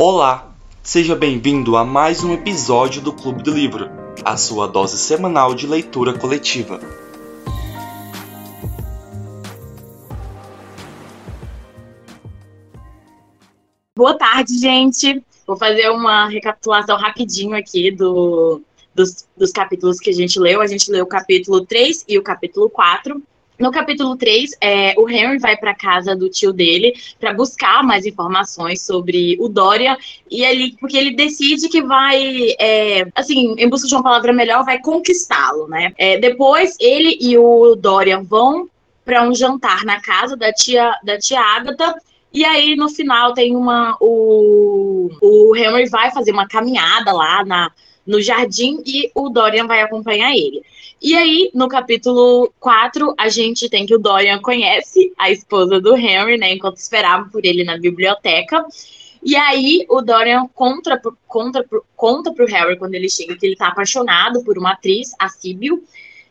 Olá, seja bem-vindo a mais um episódio do Clube do Livro, a sua dose semanal de leitura coletiva. Boa tarde, gente. Vou fazer uma recapitulação rapidinho aqui do, dos, dos capítulos que a gente leu. A gente leu o capítulo 3 e o capítulo 4. No capítulo 3, é, o Henry vai para casa do tio dele para buscar mais informações sobre o Dorian e ele, porque ele decide que vai, é, assim, em busca de uma palavra melhor, vai conquistá-lo, né? É, depois ele e o Dorian vão para um jantar na casa da tia da tia Agatha e aí, no final, tem uma. O, o Henry vai fazer uma caminhada lá na, no jardim e o Dorian vai acompanhar ele. E aí, no capítulo 4, a gente tem que o Dorian conhece a esposa do Henry, né? Enquanto esperava por ele na biblioteca. E aí, o Dorian conta, conta, conta pro Harry, quando ele chega, que ele tá apaixonado por uma atriz, a Sibyl,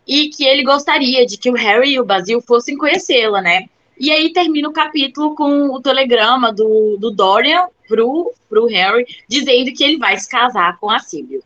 e que ele gostaria de que o Harry e o Basil fossem conhecê-la, né? E aí termina o capítulo com o telegrama do, do Dorian pro, pro Harry, dizendo que ele vai se casar com a Sibyl.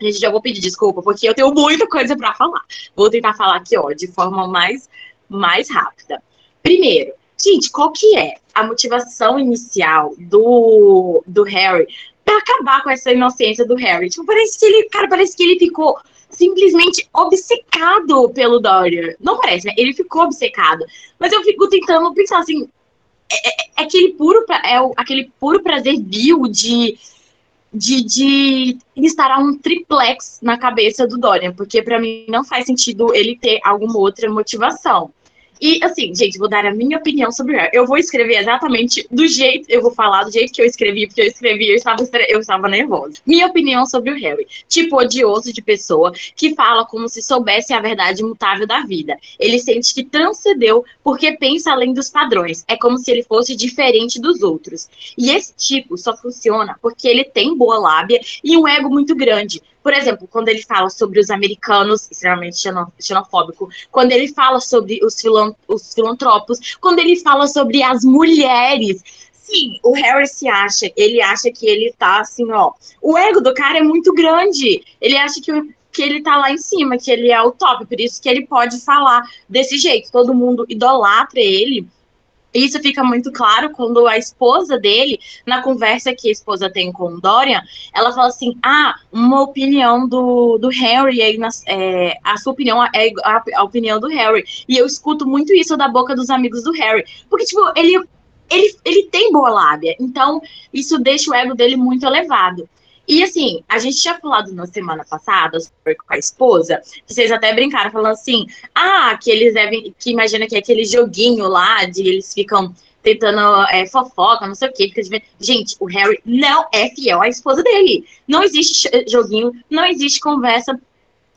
Gente, já vou pedir desculpa, porque eu tenho muita coisa para falar. Vou tentar falar aqui, ó, de forma mais, mais rápida. Primeiro, gente, qual que é a motivação inicial do, do Harry para acabar com essa inocência do Harry? Tipo, parece que ele, cara, parece que ele ficou simplesmente obcecado pelo Dorian. Não parece, né? Ele ficou obcecado. Mas eu fico tentando pensar assim, é, é, é aquele puro, é o, aquele puro prazer vil de, de, de instalar um triplex na cabeça do Dorian, porque para mim não faz sentido ele ter alguma outra motivação. E, assim, gente, vou dar a minha opinião sobre Harry. Eu vou escrever exatamente do jeito, eu vou falar do jeito que eu escrevi, porque eu escrevi, eu estava, eu estava nervosa. Minha opinião sobre o Harry. Tipo, odioso de pessoa que fala como se soubesse a verdade imutável da vida. Ele sente que transcendeu porque pensa além dos padrões. É como se ele fosse diferente dos outros. E esse tipo só funciona porque ele tem boa lábia e um ego muito grande por exemplo, quando ele fala sobre os americanos, extremamente xenofóbico, quando ele fala sobre os, filan os filantropos, quando ele fala sobre as mulheres. Sim, o Harry se acha, ele acha que ele tá assim, ó. O ego do cara é muito grande. Ele acha que que ele tá lá em cima, que ele é o top, por isso que ele pode falar desse jeito. Todo mundo idolatra ele isso fica muito claro quando a esposa dele, na conversa que a esposa tem com o Dorian, ela fala assim: ah, uma opinião do, do Harry, é, é, a sua opinião é a, a, opinião do Harry. E eu escuto muito isso da boca dos amigos do Harry. Porque, tipo, ele, ele, ele tem boa lábia, então isso deixa o ego dele muito elevado. E assim, a gente tinha falado na semana passada com a esposa, que vocês até brincaram falando assim: ah, que eles devem. Que imagina que é aquele joguinho lá de eles ficam tentando é, fofoca, não sei o quê. Fica Gente, o Harry não é fiel à esposa dele. Não existe joguinho, não existe conversa.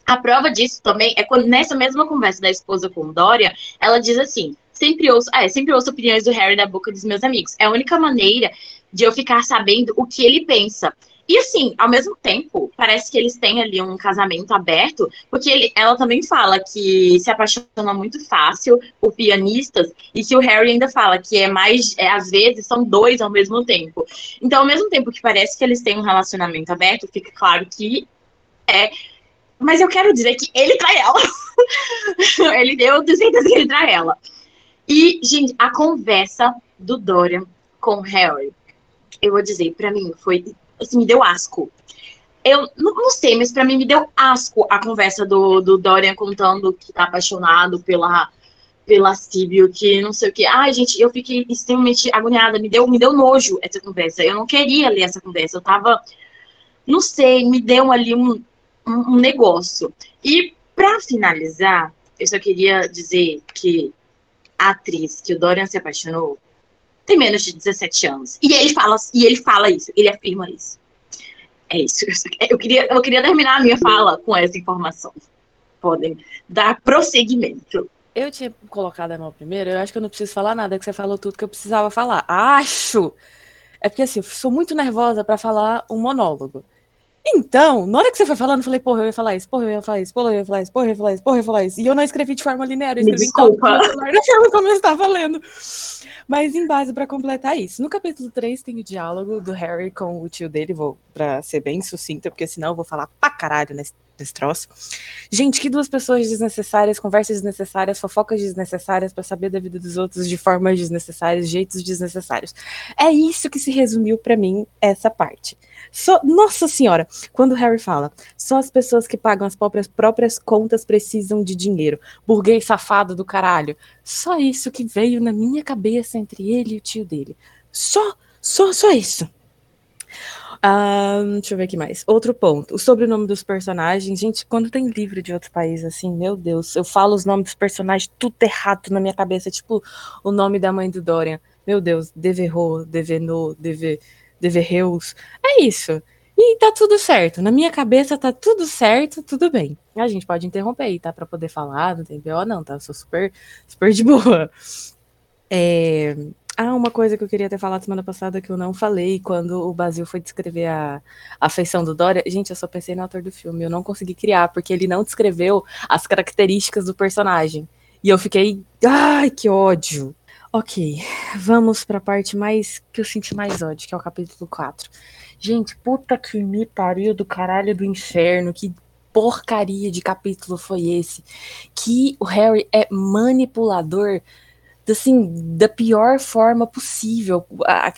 A prova disso também é quando nessa mesma conversa da esposa com Dória, ela diz assim: sempre ouço, ah, é, sempre ouço opiniões do Harry da boca dos meus amigos. É a única maneira de eu ficar sabendo o que ele pensa. E assim, ao mesmo tempo, parece que eles têm ali um casamento aberto, porque ele, ela também fala que se apaixona muito fácil por pianistas, e que o Harry ainda fala que é mais, é, às vezes, são dois ao mesmo tempo. Então, ao mesmo tempo que parece que eles têm um relacionamento aberto, fica claro que é. Mas eu quero dizer que ele trai ela. ele deu 200 que ele trai ela. E, gente, a conversa do Dorian com o Harry, eu vou dizer, para mim foi assim, me deu asco. Eu não, não sei, mas para mim me deu asco a conversa do, do Dorian contando que tá apaixonado pela pela Sibyl, que não sei o que. Ai, gente, eu fiquei extremamente agoniada, me deu, me deu nojo essa conversa. Eu não queria ler essa conversa, eu tava, não sei, me deu ali um, um, um negócio. E para finalizar, eu só queria dizer que a atriz que o Dorian se apaixonou tem menos de 17 anos. E ele fala, e ele fala isso, ele afirma isso. É isso. Eu queria, eu queria terminar a minha fala com essa informação. Podem dar prosseguimento. Eu tinha colocado a mão primeiro, eu acho que eu não preciso falar nada, que você falou tudo que eu precisava falar. Acho! É porque assim, eu sou muito nervosa para falar um monólogo. Então, na hora que você foi falando, eu falei, porra, eu ia falar isso, porra, eu ia falar isso, porra, eu ia falar isso, porra, eu ia falar isso, porra, eu ia falar isso. E eu não escrevi de forma linear, eu escrevi Desculpa. na forma como eu estava lendo. Mas em base para completar isso, no capítulo 3 tem o diálogo do Harry com o tio dele, vou para ser bem sucinta, porque senão eu vou falar pra caralho nesse, nesse troço. Gente, que duas pessoas desnecessárias, conversas desnecessárias, fofocas desnecessárias para saber da vida dos outros de formas desnecessárias, jeitos desnecessários. É isso que se resumiu para mim essa parte. Só, nossa senhora, quando Harry fala, só as pessoas que pagam as próprias, próprias contas precisam de dinheiro. Burguês safado do caralho. Só isso que veio na minha cabeça entre ele e o tio dele. Só, só, só isso. Um, deixa eu ver aqui mais. Outro ponto. O sobrenome dos personagens. Gente, quando tem livro de outro país, assim, meu Deus, eu falo os nomes dos personagens tudo errado na minha cabeça. Tipo, o nome da mãe do Dorian. Meu Deus, Deverro, Devenô, Deve, Deverreus. É isso. E tá tudo certo. Na minha cabeça tá tudo certo, tudo bem. A gente pode interromper aí, tá? Pra poder falar, não tem pior, não, tá? Eu sou super, super de boa. É... Ah, uma coisa que eu queria ter falado semana passada que eu não falei, quando o Basil foi descrever a, a feição do Dória. Gente, eu só pensei no autor do filme, eu não consegui criar, porque ele não descreveu as características do personagem. E eu fiquei, ai, que ódio. Ok, vamos para a parte mais que eu senti mais ódio, que é o capítulo 4. Gente, puta que me pariu do caralho do inferno, que porcaria de capítulo foi esse? Que o Harry é manipulador assim, da pior forma possível.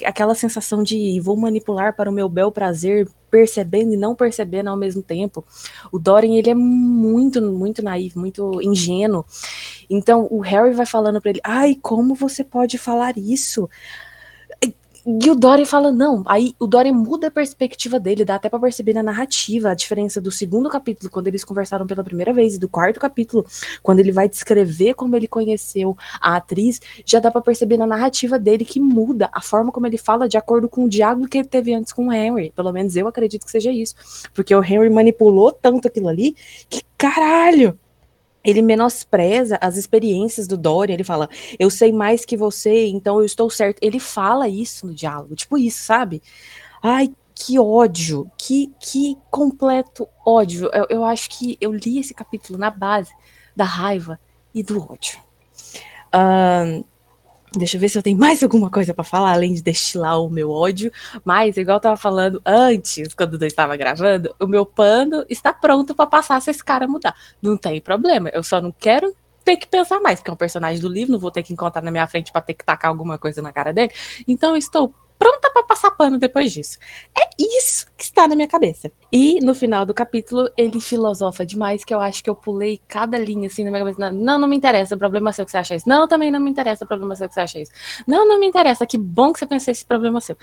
Aquela sensação de vou manipular para o meu bel prazer, percebendo e não percebendo ao mesmo tempo. O Dorian, ele é muito, muito naivo, muito ingênuo. Então, o Harry vai falando para ele: "Ai, como você pode falar isso?" E o Dorian fala, não. Aí o Dorian muda a perspectiva dele, dá até pra perceber na narrativa a diferença do segundo capítulo, quando eles conversaram pela primeira vez, e do quarto capítulo, quando ele vai descrever como ele conheceu a atriz, já dá pra perceber na narrativa dele que muda a forma como ele fala de acordo com o diálogo que ele teve antes com o Henry. Pelo menos eu acredito que seja isso. Porque o Henry manipulou tanto aquilo ali que, caralho, ele menospreza as experiências do Dorian, ele fala, eu sei mais que você, então eu estou certo. Ele fala isso no diálogo, tipo isso, sabe? Ai, que ódio, que, que completo ódio. Eu, eu acho que eu li esse capítulo na base da raiva e do ódio. Um, Deixa eu ver se eu tenho mais alguma coisa para falar, além de destilar o meu ódio. Mas, igual eu tava falando antes, quando eu estava gravando, o meu pano está pronto para passar se esse cara mudar. Não tem problema. Eu só não quero ter que pensar mais, porque é um personagem do livro, não vou ter que encontrar na minha frente para ter que tacar alguma coisa na cara dele. Então, eu estou pronta para passar pano depois disso. É isso que está na minha cabeça. E no final do capítulo, ele filosofa demais, que eu acho que eu pulei cada linha assim na minha cabeça. Não, não me interessa, o problema seu que você acha isso. Não, também não me interessa, o problema seu que você acha isso. Não, não me interessa, que bom que você pensou esse problema seu.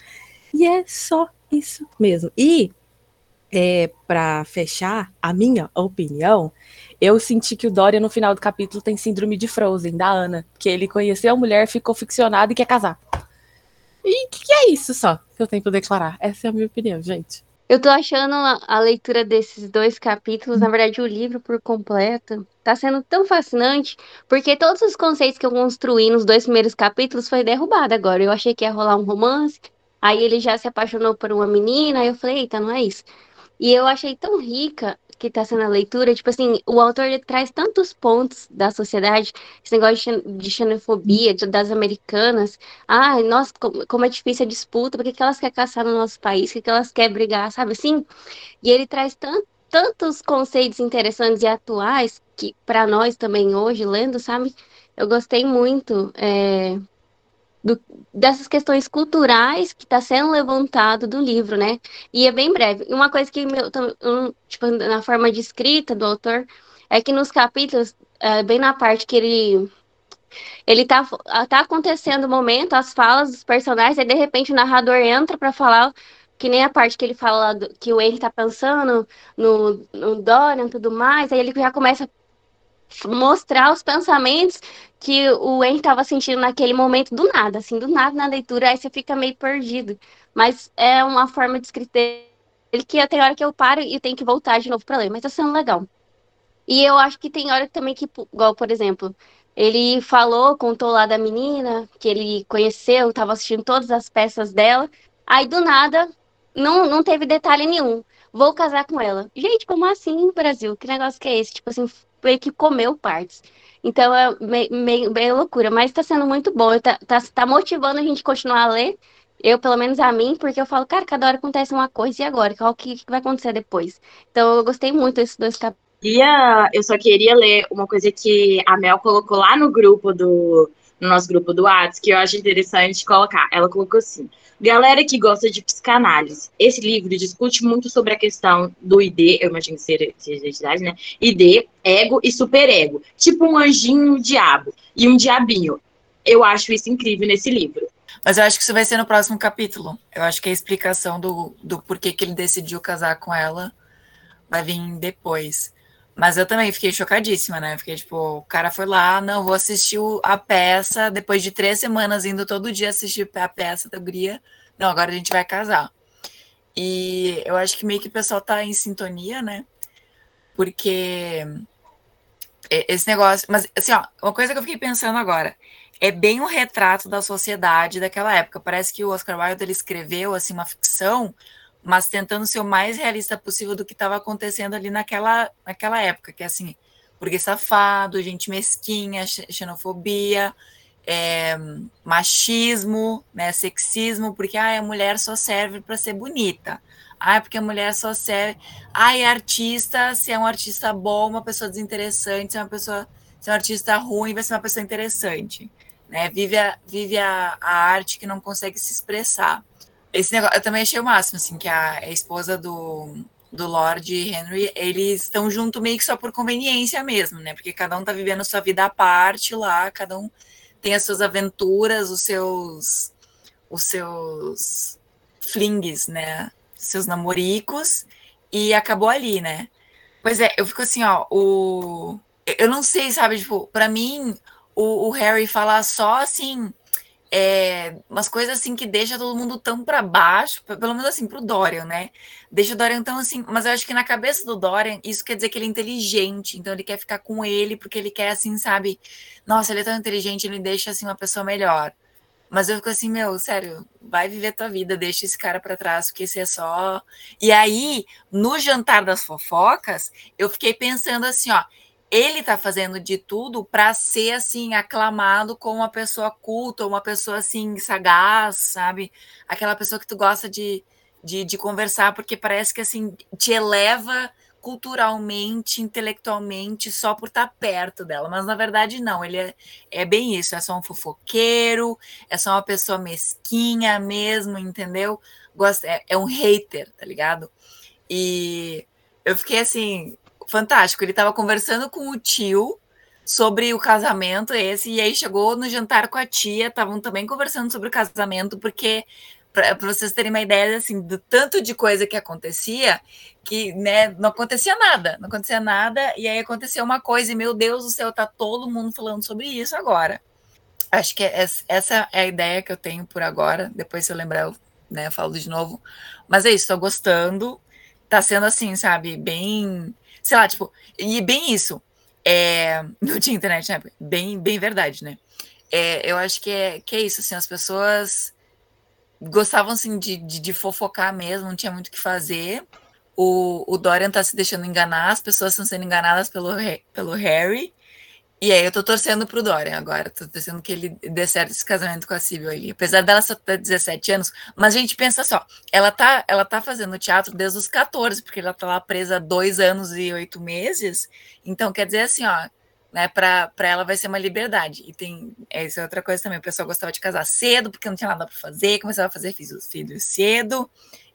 E é só isso mesmo. E é, para fechar a minha opinião, eu senti que o Dória no final do capítulo tem síndrome de Frozen, da Ana, que ele conheceu a mulher, ficou ficcionado e quer casar. E que, que é isso só que eu tenho para declarar? Essa é a minha opinião, gente. Eu tô achando a, a leitura desses dois capítulos, na verdade, o livro por completo, tá sendo tão fascinante, porque todos os conceitos que eu construí nos dois primeiros capítulos foi derrubado agora. Eu achei que ia rolar um romance, aí ele já se apaixonou por uma menina, aí eu falei, eita, não é isso. E eu achei tão rica que está sendo a leitura, tipo assim, o autor traz tantos pontos da sociedade, esse negócio de xenofobia de, das americanas. Ai, nossa, como, como é difícil a disputa, por que, elas querem caçar no nosso país, por que, que elas querem brigar, sabe assim? E ele traz tant, tantos conceitos interessantes e atuais que para nós também hoje, lendo, sabe? Eu gostei muito. É do, dessas questões culturais que está sendo levantado do livro, né? E é bem breve. Uma coisa que, meu, tipo, na forma de escrita do autor, é que nos capítulos, é, bem na parte que ele ele tá, tá acontecendo o momento, as falas dos personagens, e de repente o narrador entra para falar que nem a parte que ele fala do, que o Henry tá pensando no, no Dorian e tudo mais, aí ele já começa mostrar os pensamentos que o Henry estava sentindo naquele momento do nada, assim, do nada na leitura, aí você fica meio perdido. Mas é uma forma de escrita ele que tem hora que eu paro e tenho que voltar de novo para ler, mas tá sendo legal. E eu acho que tem hora também que, igual, por exemplo, ele falou, contou lá da menina que ele conheceu, estava assistindo todas as peças dela, aí do nada não, não teve detalhe nenhum. vou casar com ela. Gente, como assim, Brasil? Que negócio que é esse? Tipo assim, meio que comeu partes. Então é meio, meio, meio loucura, mas tá sendo muito bom. Tá, tá, tá motivando a gente continuar a ler. Eu, pelo menos a mim, porque eu falo, cara, cada hora acontece uma coisa, e agora? Qual que, que vai acontecer depois? Então eu gostei muito desses dois capítulos. Eu só queria ler uma coisa que a Mel colocou lá no grupo do. No nosso grupo do WhatsApp, que eu acho interessante colocar. Ela colocou assim: Galera que gosta de psicanálise, esse livro discute muito sobre a questão do ID, eu imagino que seja identidade, né? ID, ego e superego. Tipo um anjinho um diabo. E um diabinho. Eu acho isso incrível nesse livro. Mas eu acho que isso vai ser no próximo capítulo. Eu acho que a explicação do, do porquê que ele decidiu casar com ela vai vir depois. Mas eu também fiquei chocadíssima, né? Fiquei tipo, o cara foi lá, não, vou assistir a peça, depois de três semanas indo todo dia assistir a peça da Gria. Não, agora a gente vai casar. E eu acho que meio que o pessoal tá em sintonia, né? Porque esse negócio. Mas, assim, ó, uma coisa que eu fiquei pensando agora. É bem um retrato da sociedade daquela época. Parece que o Oscar Wilde ele escreveu assim uma ficção mas tentando ser o mais realista possível do que estava acontecendo ali naquela, naquela época, que é assim, porque safado, gente mesquinha, xenofobia, é, machismo, né, sexismo, porque ah, a mulher só serve para ser bonita. Ah, porque a mulher só serve. Ah, é artista, se é um artista bom, uma pessoa desinteressante, se é uma pessoa, se é um artista ruim, vai ser uma pessoa interessante. Né? Vive, a, vive a, a arte que não consegue se expressar. Esse negócio, eu também achei o máximo, assim, que a, a esposa do, do Lord Henry, eles estão junto meio que só por conveniência mesmo, né? Porque cada um tá vivendo sua vida à parte lá, cada um tem as suas aventuras, os seus os seus flings, né? Seus namoricos e acabou ali, né? Pois é, eu fico assim, ó, o eu não sei, sabe, tipo, para mim o, o Harry falar só assim, é, umas coisas assim que deixa todo mundo tão para baixo, pelo menos assim pro Dorian, né? Deixa o Dorian tão assim, mas eu acho que na cabeça do Dorian isso quer dizer que ele é inteligente, então ele quer ficar com ele porque ele quer assim, sabe? Nossa, ele é tão inteligente, ele deixa assim uma pessoa melhor. Mas eu fico assim, meu, sério, vai viver tua vida, deixa esse cara para trás, porque esse é só. E aí, no jantar das fofocas, eu fiquei pensando assim, ó, ele tá fazendo de tudo para ser assim aclamado como uma pessoa culta, uma pessoa assim sagaz, sabe? Aquela pessoa que tu gosta de, de, de conversar porque parece que assim te eleva culturalmente, intelectualmente, só por estar tá perto dela. Mas na verdade, não, ele é, é bem isso, é só um fofoqueiro, é só uma pessoa mesquinha mesmo, entendeu? Gosta, é, é um hater, tá ligado? E eu fiquei assim, fantástico. Ele estava conversando com o tio sobre o casamento esse, e aí chegou no jantar com a tia, estavam também conversando sobre o casamento, porque para vocês terem uma ideia assim do tanto de coisa que acontecia que né, não acontecia nada, não acontecia nada e aí aconteceu uma coisa e meu Deus do céu, tá todo mundo falando sobre isso agora. Acho que é, essa é a ideia que eu tenho por agora. Depois se eu lembrar eu né, falo de novo. Mas é isso, estou gostando. Tá sendo assim, sabe, bem sei lá, tipo, e bem isso. É, não tinha internet na época, bem, bem verdade, né? É, eu acho que é, que é isso, assim, as pessoas gostavam, assim, de, de, de fofocar mesmo, não tinha muito o que fazer. O, o Dorian tá se deixando enganar, as pessoas estão sendo enganadas pelo, pelo Harry, e aí eu tô torcendo pro Dorian agora, tô torcendo que ele dê certo esse casamento com a Sibyl ali. Apesar dela só ter 17 anos, mas gente pensa só, ela tá, ela tá fazendo teatro desde os 14, porque ela tá lá presa dois anos e oito meses. Então, quer dizer assim, ó, né, para ela vai ser uma liberdade. E tem, essa é outra coisa também, o pessoal gostava de casar cedo, porque não tinha nada para fazer, começava a fazer filhos cedo.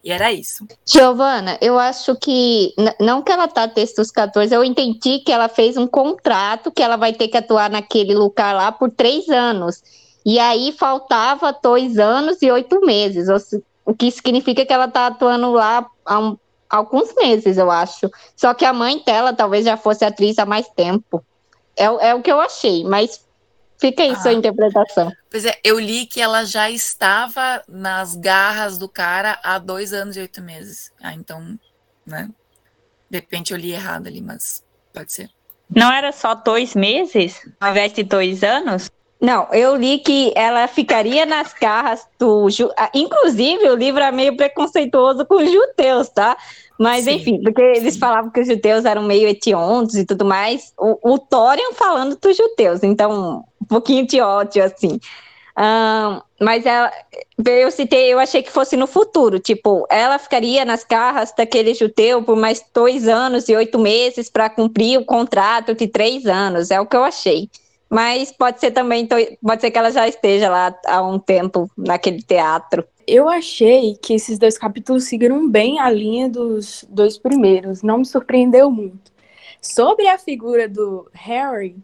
E era isso. Giovana, eu acho que, não que ela tá desde os 14, eu entendi que ela fez um contrato que ela vai ter que atuar naquele lugar lá por três anos. E aí faltava dois anos e oito meses, o que significa que ela tá atuando lá há um, alguns meses, eu acho. Só que a mãe dela talvez já fosse atriz há mais tempo. É, é o que eu achei, mas Fica aí ah. sua interpretação. Pois é, eu li que ela já estava nas garras do cara há dois anos e oito meses. Ah, então, né? De repente eu li errado ali, mas pode ser. Não era só dois meses, ao invés de dois anos? Não, eu li que ela ficaria nas garras do. Ju... Ah, inclusive, o livro é meio preconceituoso com os judeus, tá? Mas Sim. enfim, porque eles falavam que os judeus eram meio etiontos e tudo mais. O, o Thorian falando dos judeus, então um pouquinho de ódio, assim. Ahn, mas ela, eu citei, eu achei que fosse no futuro, tipo, ela ficaria nas garras daquele judeu por mais dois anos e oito meses para cumprir o contrato de três anos, é o que eu achei. Mas pode ser também, to- pode ser que ela já esteja lá há um tempo naquele teatro. Eu achei que esses dois capítulos seguiram bem a linha dos dois primeiros, não me surpreendeu muito. Sobre a figura do Harry,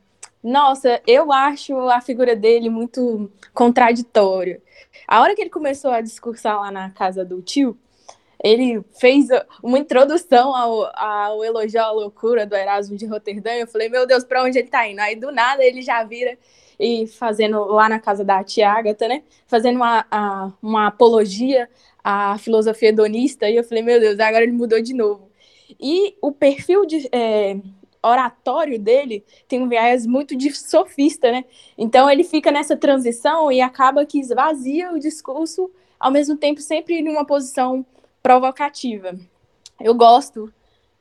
nossa, eu acho a figura dele muito contraditória. A hora que ele começou a discursar lá na casa do tio, ele fez uma introdução ao, ao à loucura do Erasmo de Roterdã. Eu falei, meu Deus, para onde ele tá indo? Aí do nada ele já vira e fazendo lá na casa da tia Agatha, né? Fazendo uma, a- uma apologia à filosofia hedonista. E eu falei, meu Deus, agora ele mudou de novo. E o perfil de é, oratório dele tem um viés muito de sofista, né? Então ele fica nessa transição e acaba que esvazia o discurso, ao mesmo tempo sempre em uma posição provocativa. Eu gosto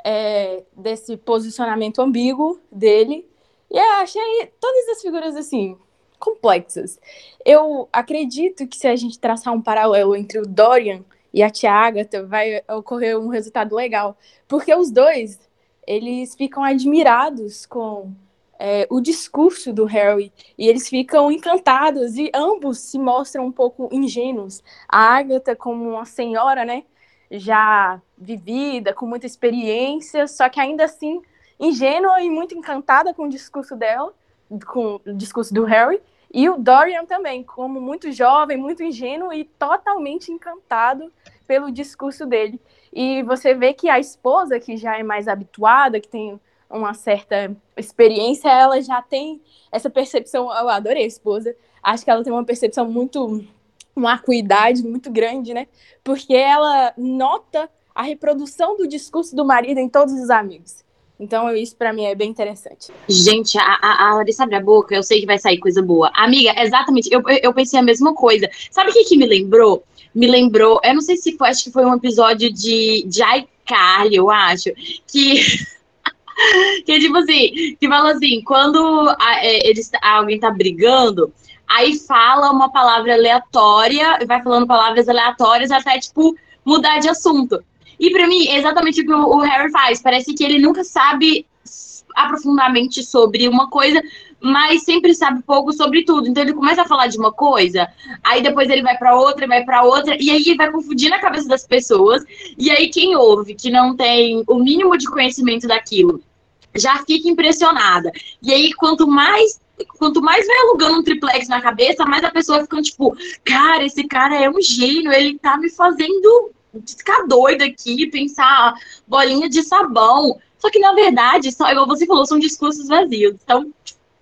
é, desse posicionamento ambíguo dele e eu achei todas as figuras assim complexas. Eu acredito que se a gente traçar um paralelo entre o Dorian e a tia Agatha, vai ocorrer um resultado legal, porque os dois eles ficam admirados com é, o discurso do Harry e eles ficam encantados e ambos se mostram um pouco ingênuos. A Agatha como uma senhora, né, já vivida, com muita experiência, só que ainda assim ingênua e muito encantada com o discurso dela, com o discurso do Harry, e o Dorian também, como muito jovem, muito ingênuo e totalmente encantado pelo discurso dele. E você vê que a esposa, que já é mais habituada, que tem uma certa experiência, ela já tem essa percepção. Eu adorei a esposa. Acho que ela tem uma percepção muito. Uma acuidade muito grande, né? Porque ela nota a reprodução do discurso do marido em todos os amigos. Então, isso para mim é bem interessante. Gente, a, a, a Larissa abre a boca, eu sei que vai sair coisa boa. Amiga, exatamente, eu, eu pensei a mesma coisa. Sabe o que, que me lembrou? Me lembrou, eu não sei se foi, acho que foi um episódio de, de iCarly, eu acho, que. que tipo assim, que fala assim, quando a- é, eles, alguém tá brigando, aí fala uma palavra aleatória, e vai falando palavras aleatórias até, tipo, mudar de assunto. E pra mim, é exatamente o que o, Harry faz. Parece que ele nunca sabe aprofundamente sobre uma coisa, mas sempre sabe pouco sobre tudo. Então ele começa a falar de uma coisa, aí depois ele vai pra outra, vai pra outra, e aí vai confundindo a cabeça das pessoas. E aí quem ouve que não tem o mínimo de conhecimento daquilo já fica impressionada. E aí quanto mais quanto mais vai alugando um triplex na cabeça, mais a pessoa fica tipo, cara, esse cara é um gênio, ele tá me fazendo ficar doida aqui, pensar bolinha de sabão. Só que, na verdade, só, igual você falou, são discursos vazios. Então,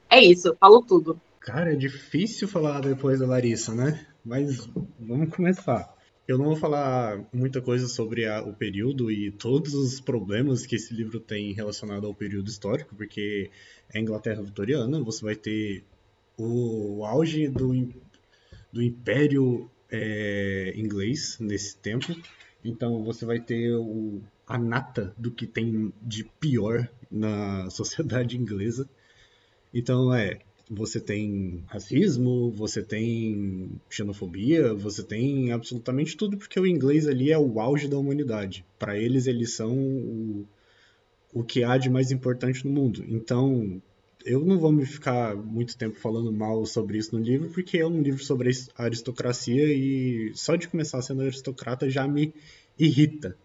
é isso, falou tudo. Cara, é difícil falar depois da Larissa, né? Mas vamos começar. Eu não vou falar muita coisa sobre a- o período e todos os problemas que esse livro tem relacionado ao período histórico, porque a Inglaterra vitoriana, você vai ter o auge do, do Império é, inglês nesse tempo. Então você vai ter o, a nata do que tem de pior na sociedade inglesa. Então é, você tem racismo, você tem xenofobia, você tem absolutamente tudo, porque o inglês ali é o auge da humanidade. Para eles, eles são o, o que há de mais importante no mundo. Então, eu não vou me ficar muito tempo falando mal sobre isso no livro, porque é um livro sobre a aristocracia e só de começar sendo aristocrata já me irrita.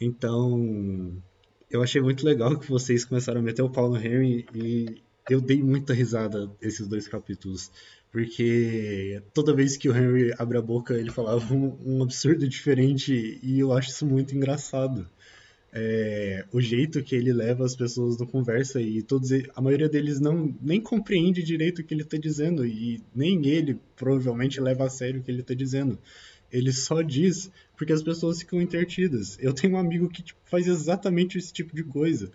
Então, eu achei muito legal que vocês começaram a meter o pau no Henry e eu dei muita risada esses dois capítulos, porque toda vez que o Henry abre a boca ele falava um, um absurdo diferente e eu acho isso muito engraçado. É, o jeito que ele leva as pessoas na conversa e todos a maioria deles não nem compreende direito o que ele está dizendo e nem ele provavelmente leva a sério o que ele está dizendo. Ele só diz porque as pessoas ficam intertidas. Eu tenho um amigo que tipo, faz exatamente esse tipo de coisa.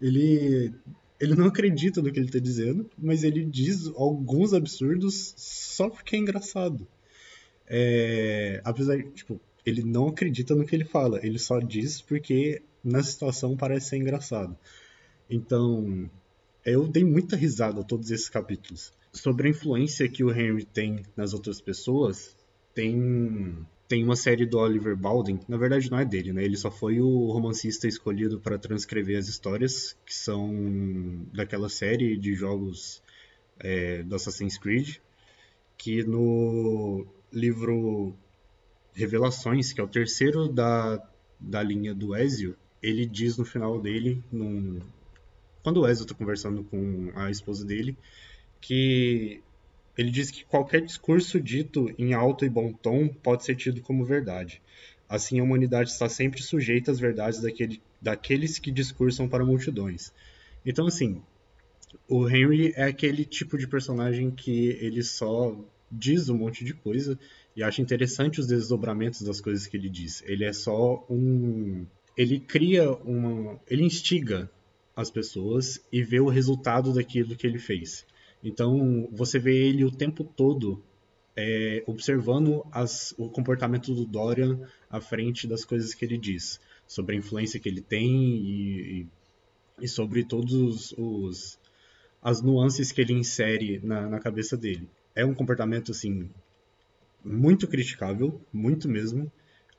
Ele ele não acredita no que ele está dizendo, mas ele diz alguns absurdos só porque é engraçado. É, apesar, tipo, ele não acredita no que ele fala, ele só diz porque na situação parece ser engraçado. Então, eu dei muita risada a todos esses capítulos. Sobre a influência que o Henry tem nas outras pessoas, tem tem uma série do Oliver Bowden, na verdade não é dele, né? Ele só foi o romancista escolhido para transcrever as histórias que são daquela série de jogos é, do Assassin's Creed, que no livro Revelações, que é o terceiro da, da linha do Ezio, ele diz no final dele, num... quando o Ezio está conversando com a esposa dele, que ele diz que qualquer discurso dito em alto e bom tom pode ser tido como verdade. Assim, a humanidade está sempre sujeita às verdades daquele, daqueles que discursam para multidões. Então, assim, o Henry é aquele tipo de personagem que ele só diz um monte de coisa e acha interessante os desdobramentos das coisas que ele diz. Ele é só um. Ele cria uma. Ele instiga as pessoas e vê o resultado daquilo que ele fez. Então, você vê ele o tempo todo é, observando as, o comportamento do Dorian à frente das coisas que ele diz, sobre a influência que ele tem e, e sobre todos os as nuances que ele insere na, na cabeça dele. É um comportamento assim muito criticável, muito mesmo,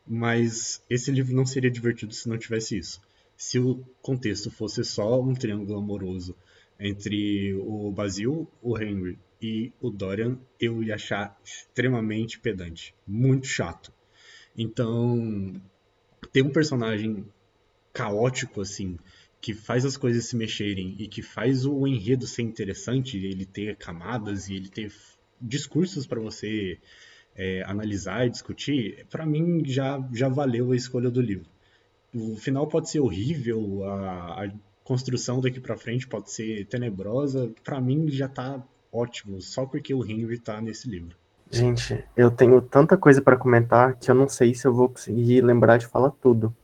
mas esse livro não seria divertido se não tivesse isso. Se o contexto fosse só um triângulo amoroso entre o Basil, o Henry e o Dorian, eu ia achar extremamente pedante, muito chato. Então, ter um personagem caótico assim, que faz as coisas se mexerem e que faz o enredo ser interessante, ele ter camadas e ele ter discursos para você é, analisar e discutir, para mim já, já valeu a escolha do livro. O final pode ser horrível, a, a construção daqui para frente pode ser tenebrosa, para mim já tá ótimo, só porque o Henry tá nesse livro. Gente, eu tenho tanta coisa para comentar que eu não sei se eu vou conseguir lembrar de falar tudo.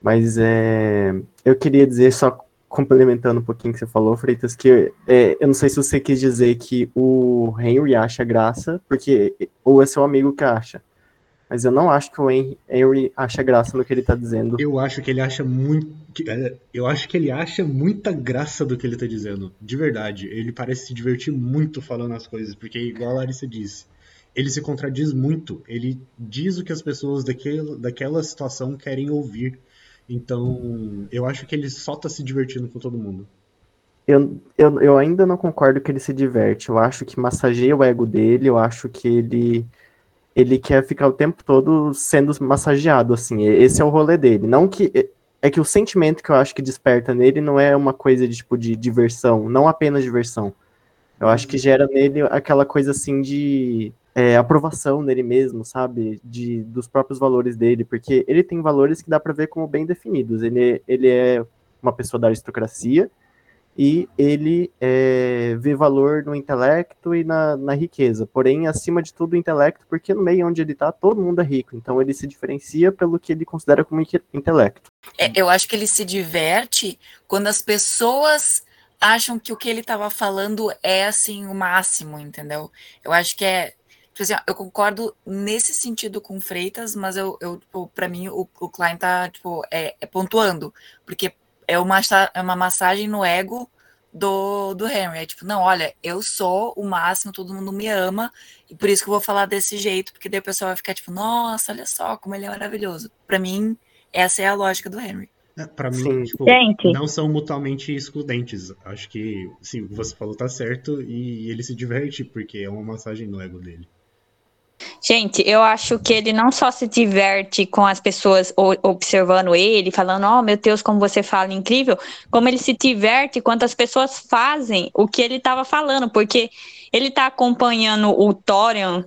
Mas é, eu queria dizer, só complementando um pouquinho que você falou, Freitas, que é, eu não sei se você quis dizer que o Henry acha graça, porque ou é seu amigo que acha. Mas eu não acho que o Henry acha graça no que ele tá dizendo. Eu acho que ele acha muito. É, eu acho que ele acha muita graça do que ele tá dizendo. De verdade. Ele parece se divertir muito falando as coisas. Porque, igual a Larissa disse, ele se contradiz muito. Ele diz o que as pessoas daquela situação querem ouvir. Então, eu acho que ele só tá se divertindo com todo mundo. Eu, eu, eu ainda não concordo que ele se diverte. Eu acho que massageia o ego dele, eu acho que ele ele quer ficar o tempo todo sendo massageado, assim. Esse é o rolê dele. Não que é que o sentimento que eu acho que desperta nele não é uma coisa de tipo de diversão, não apenas diversão. Eu acho que gera nele aquela coisa assim de é, aprovação nele mesmo, sabe? De, dos próprios valores dele, porque ele tem valores que dá para ver como bem definidos. Ele, ele é uma pessoa da aristocracia e ele é, vê valor no intelecto e na, na, riqueza. Porém, acima de tudo, o intelecto, porque no meio onde ele está, todo mundo é rico. Então, ele se diferencia pelo que ele considera como intelecto. É, eu acho que ele se diverte quando as pessoas acham que o que ele estava falando é assim o máximo, entendeu? Eu acho que é assim, eu concordo nesse sentido com Freitas, mas eu, eu tipo, para mim, o, o Klein tá, tipo, é, é, pontuando, porque é uma, é uma massagem no ego do, do Henry. É tipo, não, olha, eu sou o máximo, todo mundo me ama, e por isso que eu vou falar desse jeito, porque daí o pessoal vai ficar tipo, nossa, olha só como ele é maravilhoso. Para mim, essa é a lógica do Henry. É, para mim, tipo, não são mutuamente excludentes. Acho que, sim, o que você falou tá certo e ele se diverte porque é uma massagem no ego dele. Gente, eu acho que ele não só se diverte com as pessoas observando ele, falando, oh meu Deus, como você fala incrível, como ele se diverte quando as pessoas fazem o que ele estava falando, porque ele está acompanhando o Thorian,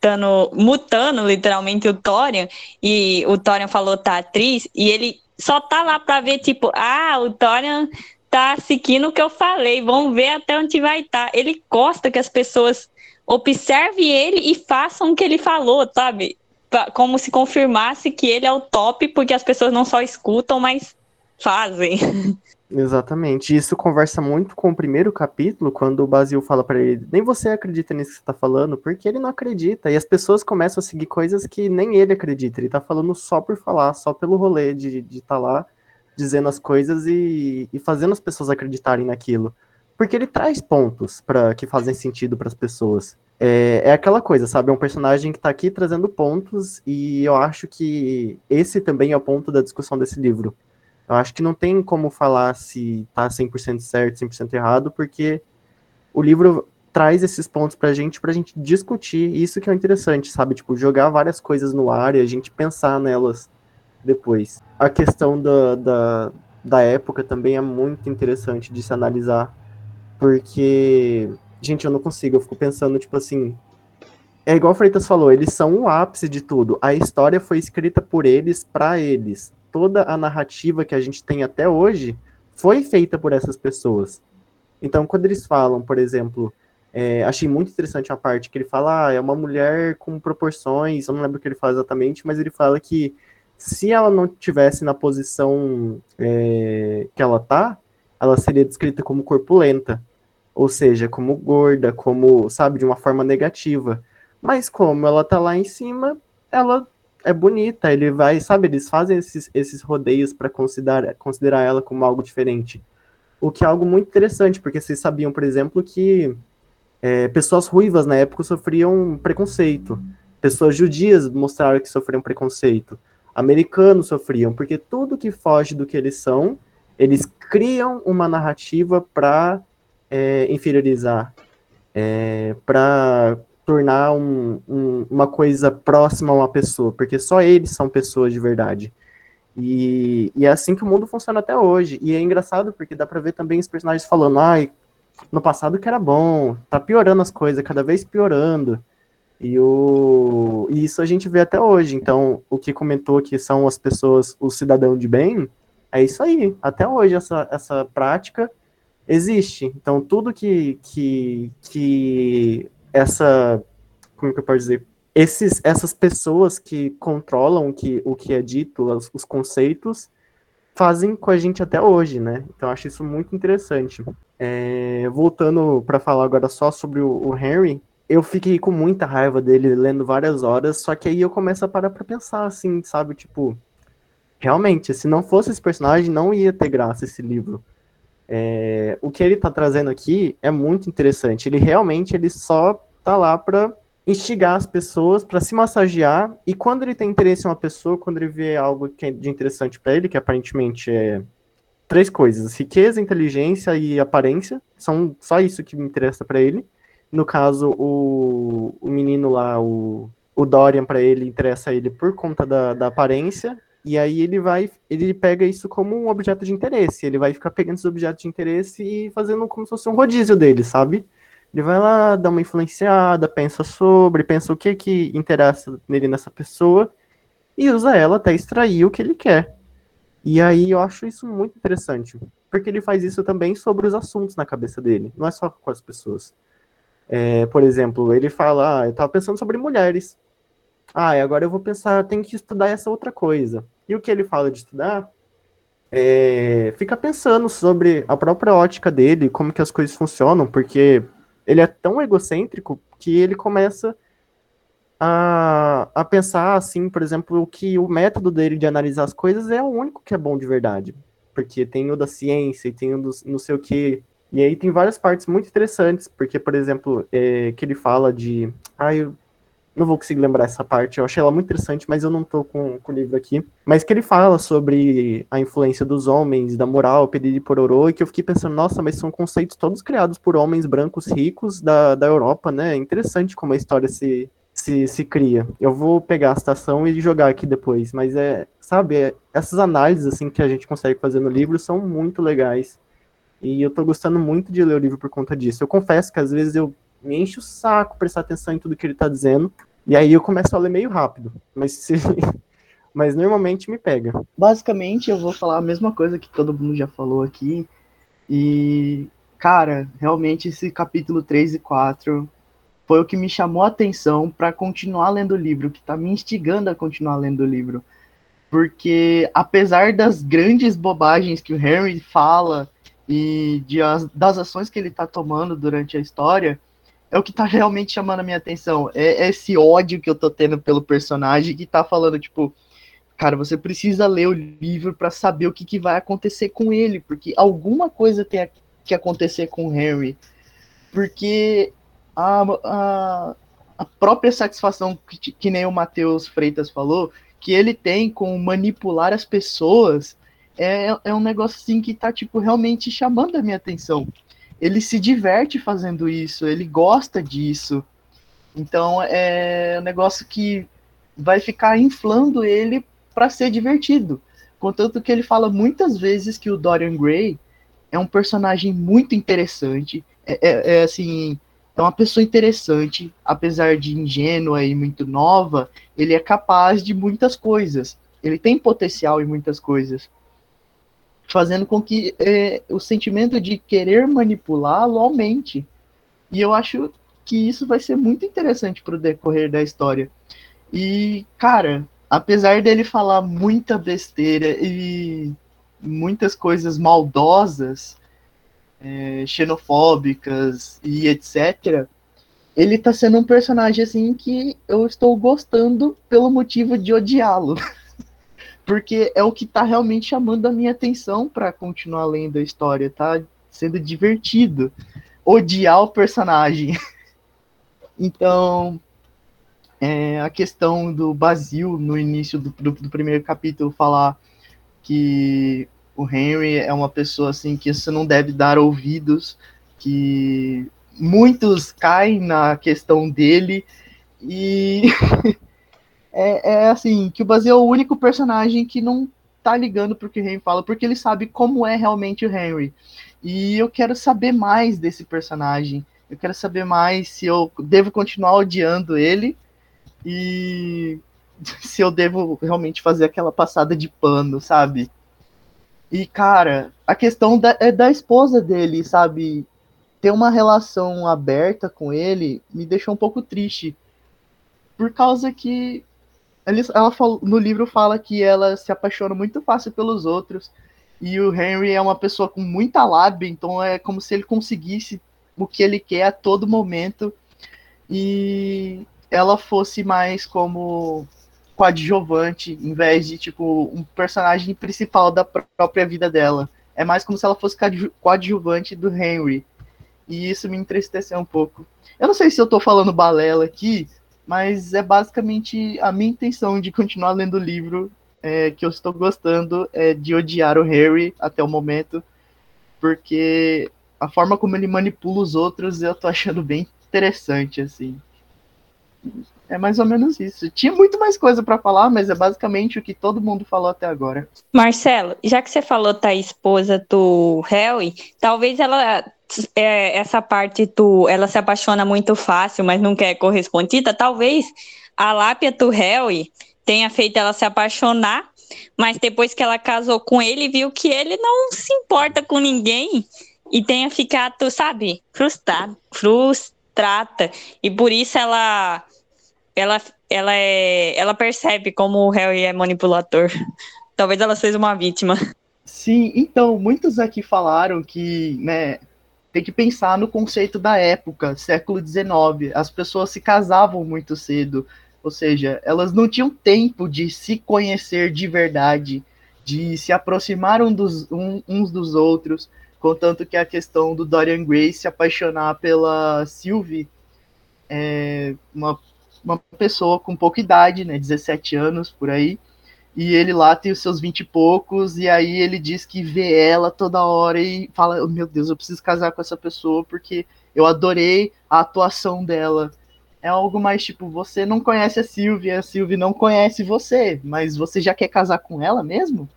tando, mutando literalmente o Thorian, e o Thorian falou tá atriz, e ele só tá lá para ver, tipo, ah, o Thorian tá seguindo o que eu falei, vamos ver até onde vai estar. Tá. Ele gosta que as pessoas observe ele e façam o que ele falou, sabe? Como se confirmasse que ele é o top, porque as pessoas não só escutam, mas fazem. Exatamente. Isso conversa muito com o primeiro capítulo, quando o Basil fala para ele: nem você acredita nisso que você tá falando, porque ele não acredita. E as pessoas começam a seguir coisas que nem ele acredita. Ele tá falando só por falar, só pelo rolê de estar de tá lá dizendo as coisas e, e fazendo as pessoas acreditarem naquilo. Porque ele traz pontos para que fazem sentido para as pessoas. É, é aquela coisa, sabe? É um personagem que tá aqui trazendo pontos, e eu acho que esse também é o ponto da discussão desse livro eu acho que não tem como falar se tá 100% certo, 100% errado, porque o livro traz esses pontos pra gente, pra gente discutir, e isso que é interessante, sabe? Tipo, jogar várias coisas no ar e a gente pensar nelas depois. A questão da, da, da época também é muito interessante de se analisar, porque, gente, eu não consigo, eu fico pensando, tipo assim, é igual o Freitas falou, eles são o ápice de tudo. A história foi escrita por eles, para eles toda a narrativa que a gente tem até hoje foi feita por essas pessoas. Então, quando eles falam, por exemplo, é, achei muito interessante a parte que ele fala, ah, é uma mulher com proporções, eu não lembro o que ele fala exatamente, mas ele fala que se ela não tivesse na posição é, que ela tá, ela seria descrita como corpulenta, ou seja, como gorda, como, sabe, de uma forma negativa. Mas como ela tá lá em cima, ela é bonita, ele vai, sabe, eles fazem esses, esses rodeios para considerar, considerar ela como algo diferente. O que é algo muito interessante, porque vocês sabiam, por exemplo, que é, pessoas ruivas na época sofriam preconceito. Pessoas judias mostraram que sofriam preconceito. Americanos sofriam, porque tudo que foge do que eles são, eles criam uma narrativa para é, inferiorizar, é, para tornar um, um, uma coisa próxima a uma pessoa, porque só eles são pessoas de verdade. E, e, é assim que o mundo funciona até hoje. E é engraçado porque dá pra ver também os personagens falando, ai, no passado que era bom, tá piorando as coisas, cada vez piorando. E, o, e isso a gente vê até hoje. Então, o que comentou que são as pessoas, o cidadão de bem, é isso aí. Até hoje essa, essa prática existe. Então, tudo que, que, que essa. Como que eu posso dizer? Esses, essas pessoas que controlam que, o que é dito, os, os conceitos, fazem com a gente até hoje, né? Então acho isso muito interessante. É, voltando para falar agora só sobre o, o, Henry, eu fiquei com muita raiva dele lendo várias horas, só que aí eu começo a parar pra pensar assim, sabe? Tipo, realmente, se não fosse esse personagem, não ia ter graça esse livro. É, o que ele tá trazendo aqui é muito interessante. Ele realmente ele só tá lá para instigar as pessoas para se massagear e quando ele tem interesse em uma pessoa, quando ele vê algo que é de interessante para ele, que aparentemente é três coisas: riqueza, inteligência e aparência, são só isso que me interessa para ele. No caso, o, o menino lá, o, o Dorian, para ele, interessa ele por conta da, da aparência. E aí ele vai, ele pega isso como um objeto de interesse. Ele vai ficar pegando esses objetos de interesse e fazendo como se fosse um rodízio dele, sabe? Ele vai lá, dá uma influenciada, pensa sobre, pensa o que que interessa nele nessa pessoa e usa ela até extrair o que ele quer. E aí eu acho isso muito interessante, porque ele faz isso também sobre os assuntos na cabeça dele, não é só com as pessoas. É, por exemplo, ele fala, ah, eu tava pensando sobre mulheres. Ah, agora eu vou pensar, tem que estudar essa outra coisa. E o que ele fala de estudar é, fica pensando sobre a própria ótica dele, como que as coisas funcionam, porque ele é tão egocêntrico que ele começa a, a pensar, assim, por exemplo, que o método dele de analisar as coisas é o único que é bom de verdade. Porque tem o da ciência e tem o do não sei o que. E aí tem várias partes muito interessantes, porque, por exemplo, é, que ele fala de. Ah, eu não vou conseguir lembrar essa parte, eu achei ela muito interessante, mas eu não tô com, com o livro aqui. Mas que ele fala sobre a influência dos homens, da moral, piriri pororô, e que eu fiquei pensando, nossa, mas são conceitos todos criados por homens brancos ricos da, da Europa, né? É interessante como a história se, se, se cria. Eu vou pegar a citação e jogar aqui depois, mas é, sabe, é, essas análises assim que a gente consegue fazer no livro são muito legais. E eu tô gostando muito de ler o livro por conta disso. Eu confesso que às vezes eu me enche o saco prestar atenção em tudo que ele tá dizendo, e aí eu começo a ler meio rápido, mas se... mas normalmente me pega. Basicamente, eu vou falar a mesma coisa que todo mundo já falou aqui. E, cara, realmente esse capítulo 3 e 4 foi o que me chamou a atenção para continuar lendo o livro, que tá me instigando a continuar lendo o livro. Porque apesar das grandes bobagens que o Henry fala e de as, das ações que ele tá tomando durante a história, é o que tá realmente chamando a minha atenção. É esse ódio que eu tô tendo pelo personagem que tá falando, tipo, cara, você precisa ler o livro para saber o que, que vai acontecer com ele, porque alguma coisa tem que acontecer com o Henry. Porque a, a, a própria satisfação que, que nem o Matheus Freitas falou, que ele tem com manipular as pessoas, é, é um negócio assim que tá, tipo, realmente chamando a minha atenção. Ele se diverte fazendo isso, ele gosta disso. Então é um negócio que vai ficar inflando ele para ser divertido. Contanto que ele fala muitas vezes que o Dorian Gray é um personagem muito interessante. É, é, é assim, é uma pessoa interessante, apesar de ingênua e muito nova, ele é capaz de muitas coisas. Ele tem potencial em muitas coisas, fazendo com que é, o sentimento de querer manipulá-lo aumente. E eu acho que isso vai ser muito interessante para o decorrer da história. E, cara, apesar dele falar muita besteira e muitas coisas maldosas, é, xenofóbicas e etc., ele tá sendo um personagem assim que eu estou gostando pelo motivo de odiá-lo. Porque é o que tá realmente chamando a minha atenção para continuar lendo a história, tá sendo divertido odiar o personagem. Então, é, a questão do Basil no início do, do, do, primeiro capítulo falar que o Henry é uma pessoa assim que você não deve dar ouvidos, que muitos caem na questão dele e é, é, assim que o Basil é o único personagem que não tá ligando pro que o Henry fala, porque ele sabe como é realmente o Henry. E eu quero saber mais desse personagem. Eu quero saber mais se eu devo continuar odiando ele e se eu devo realmente fazer aquela passada de pano, sabe? E, cara, a questão da, é da esposa dele, sabe? Ter uma relação aberta com ele me deixou um pouco triste. Por causa que ela fala, no livro fala que ela se apaixona muito fácil pelos outros. E o Henry é uma pessoa com muita lábia, então é como se ele conseguisse o que ele quer a todo momento. E ela fosse mais como coadjuvante, em vez de, tipo, um personagem principal da própria vida dela. É mais como se ela fosse coadjuvante do Henry. E isso me entristeceu um pouco. Eu não sei se eu tô falando balela aqui, mas é basicamente a minha intenção de continuar lendo o livro é, que eu estou gostando é de odiar o Harry até o momento, porque a forma como ele manipula os outros eu tô achando bem interessante, assim. É mais ou menos isso. Tinha muito mais coisa para falar, mas é basicamente o que todo mundo falou até agora. Marcelo, já que você falou tá esposa do Harry, talvez ela é, essa parte do ela se apaixona muito fácil, mas não quer correspondida, talvez a lápia do Harry tenha feito ela se apaixonar, mas depois que ela casou com ele, viu que ele não se importa com ninguém e tenha ficado, sabe, frustrado, frustrada. E por isso ela ela, ela, é, ela percebe como o Harry é manipulador. Talvez ela seja uma vítima. Sim, então, muitos aqui falaram que, né, tem que pensar no conceito da época, século XIX. As pessoas se casavam muito cedo, ou seja, elas não tinham tempo de se conhecer de verdade, de se aproximar um dos, um, uns dos outros, contanto que a questão do Dorian Gray se apaixonar pela Sylvie, é, uma uma pessoa com pouca idade, né, 17 anos por aí, e ele lá tem os seus 20 e poucos, e aí ele diz que vê ela toda hora e fala: oh, Meu Deus, eu preciso casar com essa pessoa porque eu adorei a atuação dela. É algo mais tipo: você não conhece a Sylvie, a Sylvie não conhece você, mas você já quer casar com ela mesmo?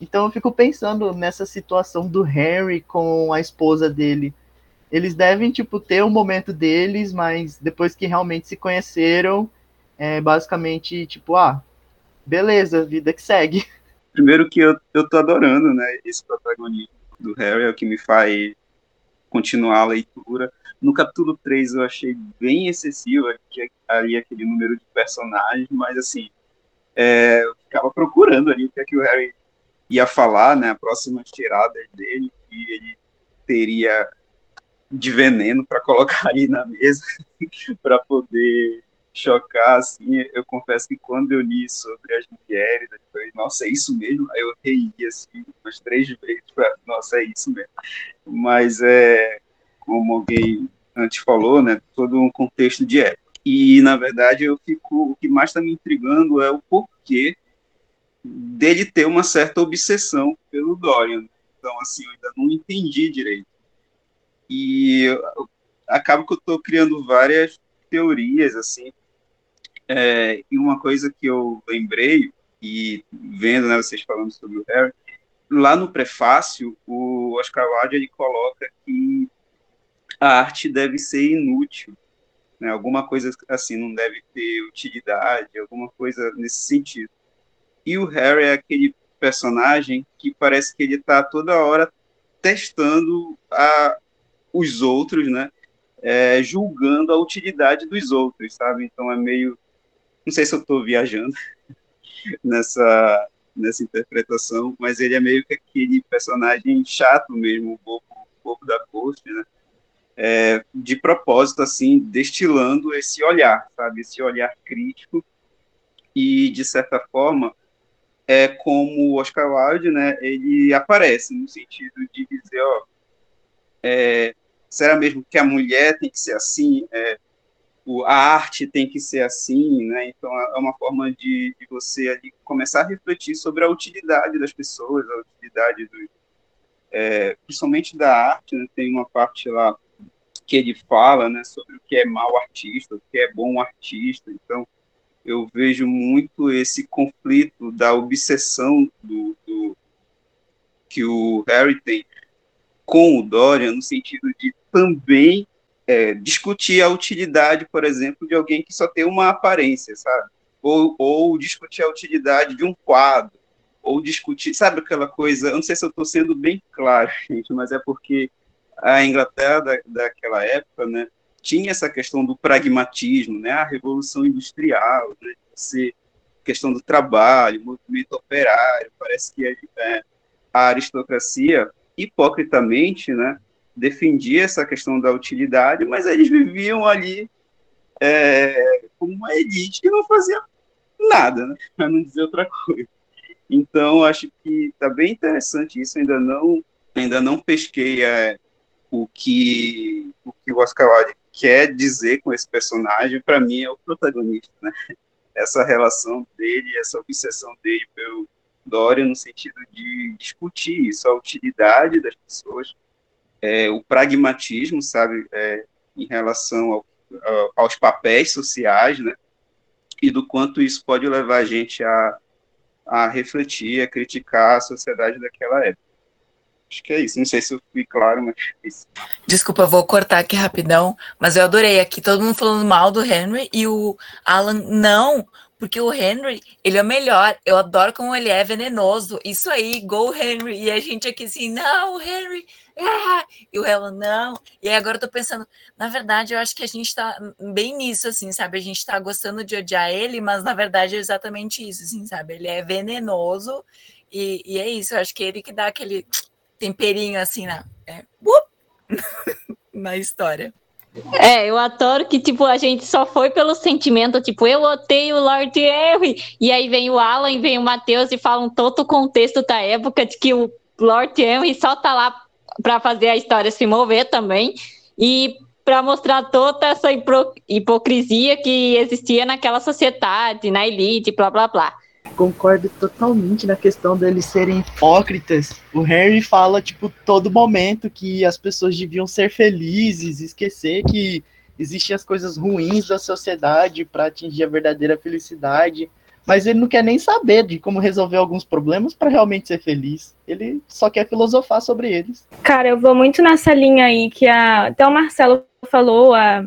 Então eu fico pensando nessa situação do Harry com a esposa dele eles devem, tipo, ter um momento deles, mas depois que realmente se conheceram, é basicamente, tipo, ah, beleza, vida que segue. Primeiro que eu, eu tô adorando, né, esse protagonismo do Harry, é o que me faz continuar a leitura. No capítulo 3 eu achei bem excessivo ali aquele número de personagens, mas assim, é, eu ficava procurando ali o que é que o Harry ia falar, né? A próxima tirada dele, que ele teria de veneno para colocar ali na mesa para poder chocar, assim, eu confesso que quando eu li sobre as mulheres, eu falei, nossa, é isso mesmo? Aí eu reí, assim, umas três vezes, pra, nossa, é isso mesmo. Mas é, como alguém antes falou, né, todo um contexto de época. E, na verdade, eu fico, o que mais está me intrigando é o porquê dele ter uma certa obsessão pelo Dorian. Então, assim, eu ainda não entendi direito. E acaba que eu estou criando várias teorias, assim, é, e uma coisa que eu lembrei, e vendo né, vocês falando sobre o Harry, lá no prefácio, o Oscar Wilde ele coloca que a arte deve ser inútil, né? alguma coisa assim, não deve ter utilidade, alguma coisa nesse sentido. E o Harry é aquele personagem que parece que ele está toda hora testando a, os outros, né? É, julgando a utilidade dos outros, sabe? Então é meio não sei se eu estou viajando nessa, nessa interpretação, mas ele é meio que aquele personagem chato mesmo, um pouco, um pouco da corte, né? É, de propósito, assim, destilando esse olhar, sabe? Esse olhar crítico e, de certa forma, é como o Oscar Wilde, né? Ele aparece no sentido de dizer, ó, é, será mesmo que a mulher tem que ser assim? É, a arte tem que ser assim, né? Então é uma forma de, de você ali começar a refletir sobre a utilidade das pessoas, a utilidade do, é, principalmente da arte, né? Tem uma parte lá que ele fala, né, sobre o que é mau artista, o que é bom artista. Então eu vejo muito esse conflito da obsessão do, do que o Harry tem com o Dorian no sentido de também é, discutir a utilidade, por exemplo, de alguém que só tem uma aparência, sabe? Ou, ou discutir a utilidade de um quadro, ou discutir, sabe aquela coisa, eu não sei se eu estou sendo bem claro, gente, mas é porque a Inglaterra da, daquela época, né, tinha essa questão do pragmatismo, né, a revolução industrial, né, questão do trabalho, movimento operário, parece que é, a aristocracia, hipocritamente, né, defendia essa questão da utilidade, mas eles viviam ali é, como uma elite que não fazia nada, né? para não dizer outra coisa. Então, acho que está bem interessante isso. Ainda não, ainda não pesquei é, o, que, o que o Oscar Wilde quer dizer com esse personagem. Para mim, é o protagonista, né? Essa relação dele, essa obsessão dele pelo Dória, no sentido de discutir isso, a utilidade das pessoas, é, o pragmatismo, sabe, é, em relação ao, ao, aos papéis sociais, né, e do quanto isso pode levar a gente a, a refletir, a criticar a sociedade daquela época. Acho que é isso. Não sei se eu fui claro, mas é isso. Desculpa, vou cortar aqui rapidão, mas eu adorei aqui todo mundo falando mal do Henry e o Alan não, porque o Henry, ele é o melhor. Eu adoro como ele é venenoso. Isso aí, go Henry. E a gente aqui assim, não, Henry, ah! e o ela não. E aí agora eu tô pensando, na verdade, eu acho que a gente tá bem nisso, assim, sabe? A gente tá gostando de odiar ele, mas na verdade é exatamente isso, assim, sabe? Ele é venenoso e, e é isso. Eu acho que é ele que dá aquele temperinho assim na, é, na história. É, eu adoro que, tipo, a gente só foi pelo sentimento, tipo, eu odeio o Lord Henry, e aí vem o Alan vem o Matheus e falam todo o contexto da época de que o Lord Henry só tá lá para fazer a história se mover também e para mostrar toda essa hipocrisia que existia naquela sociedade, na elite, blá blá blá. Concordo totalmente na questão deles serem hipócritas. O Harry fala, tipo, todo momento que as pessoas deviam ser felizes, esquecer que existem as coisas ruins da sociedade para atingir a verdadeira felicidade mas ele não quer nem saber de como resolver alguns problemas para realmente ser feliz. Ele só quer filosofar sobre eles. Cara, eu vou muito nessa linha aí que a, até o Marcelo falou, a,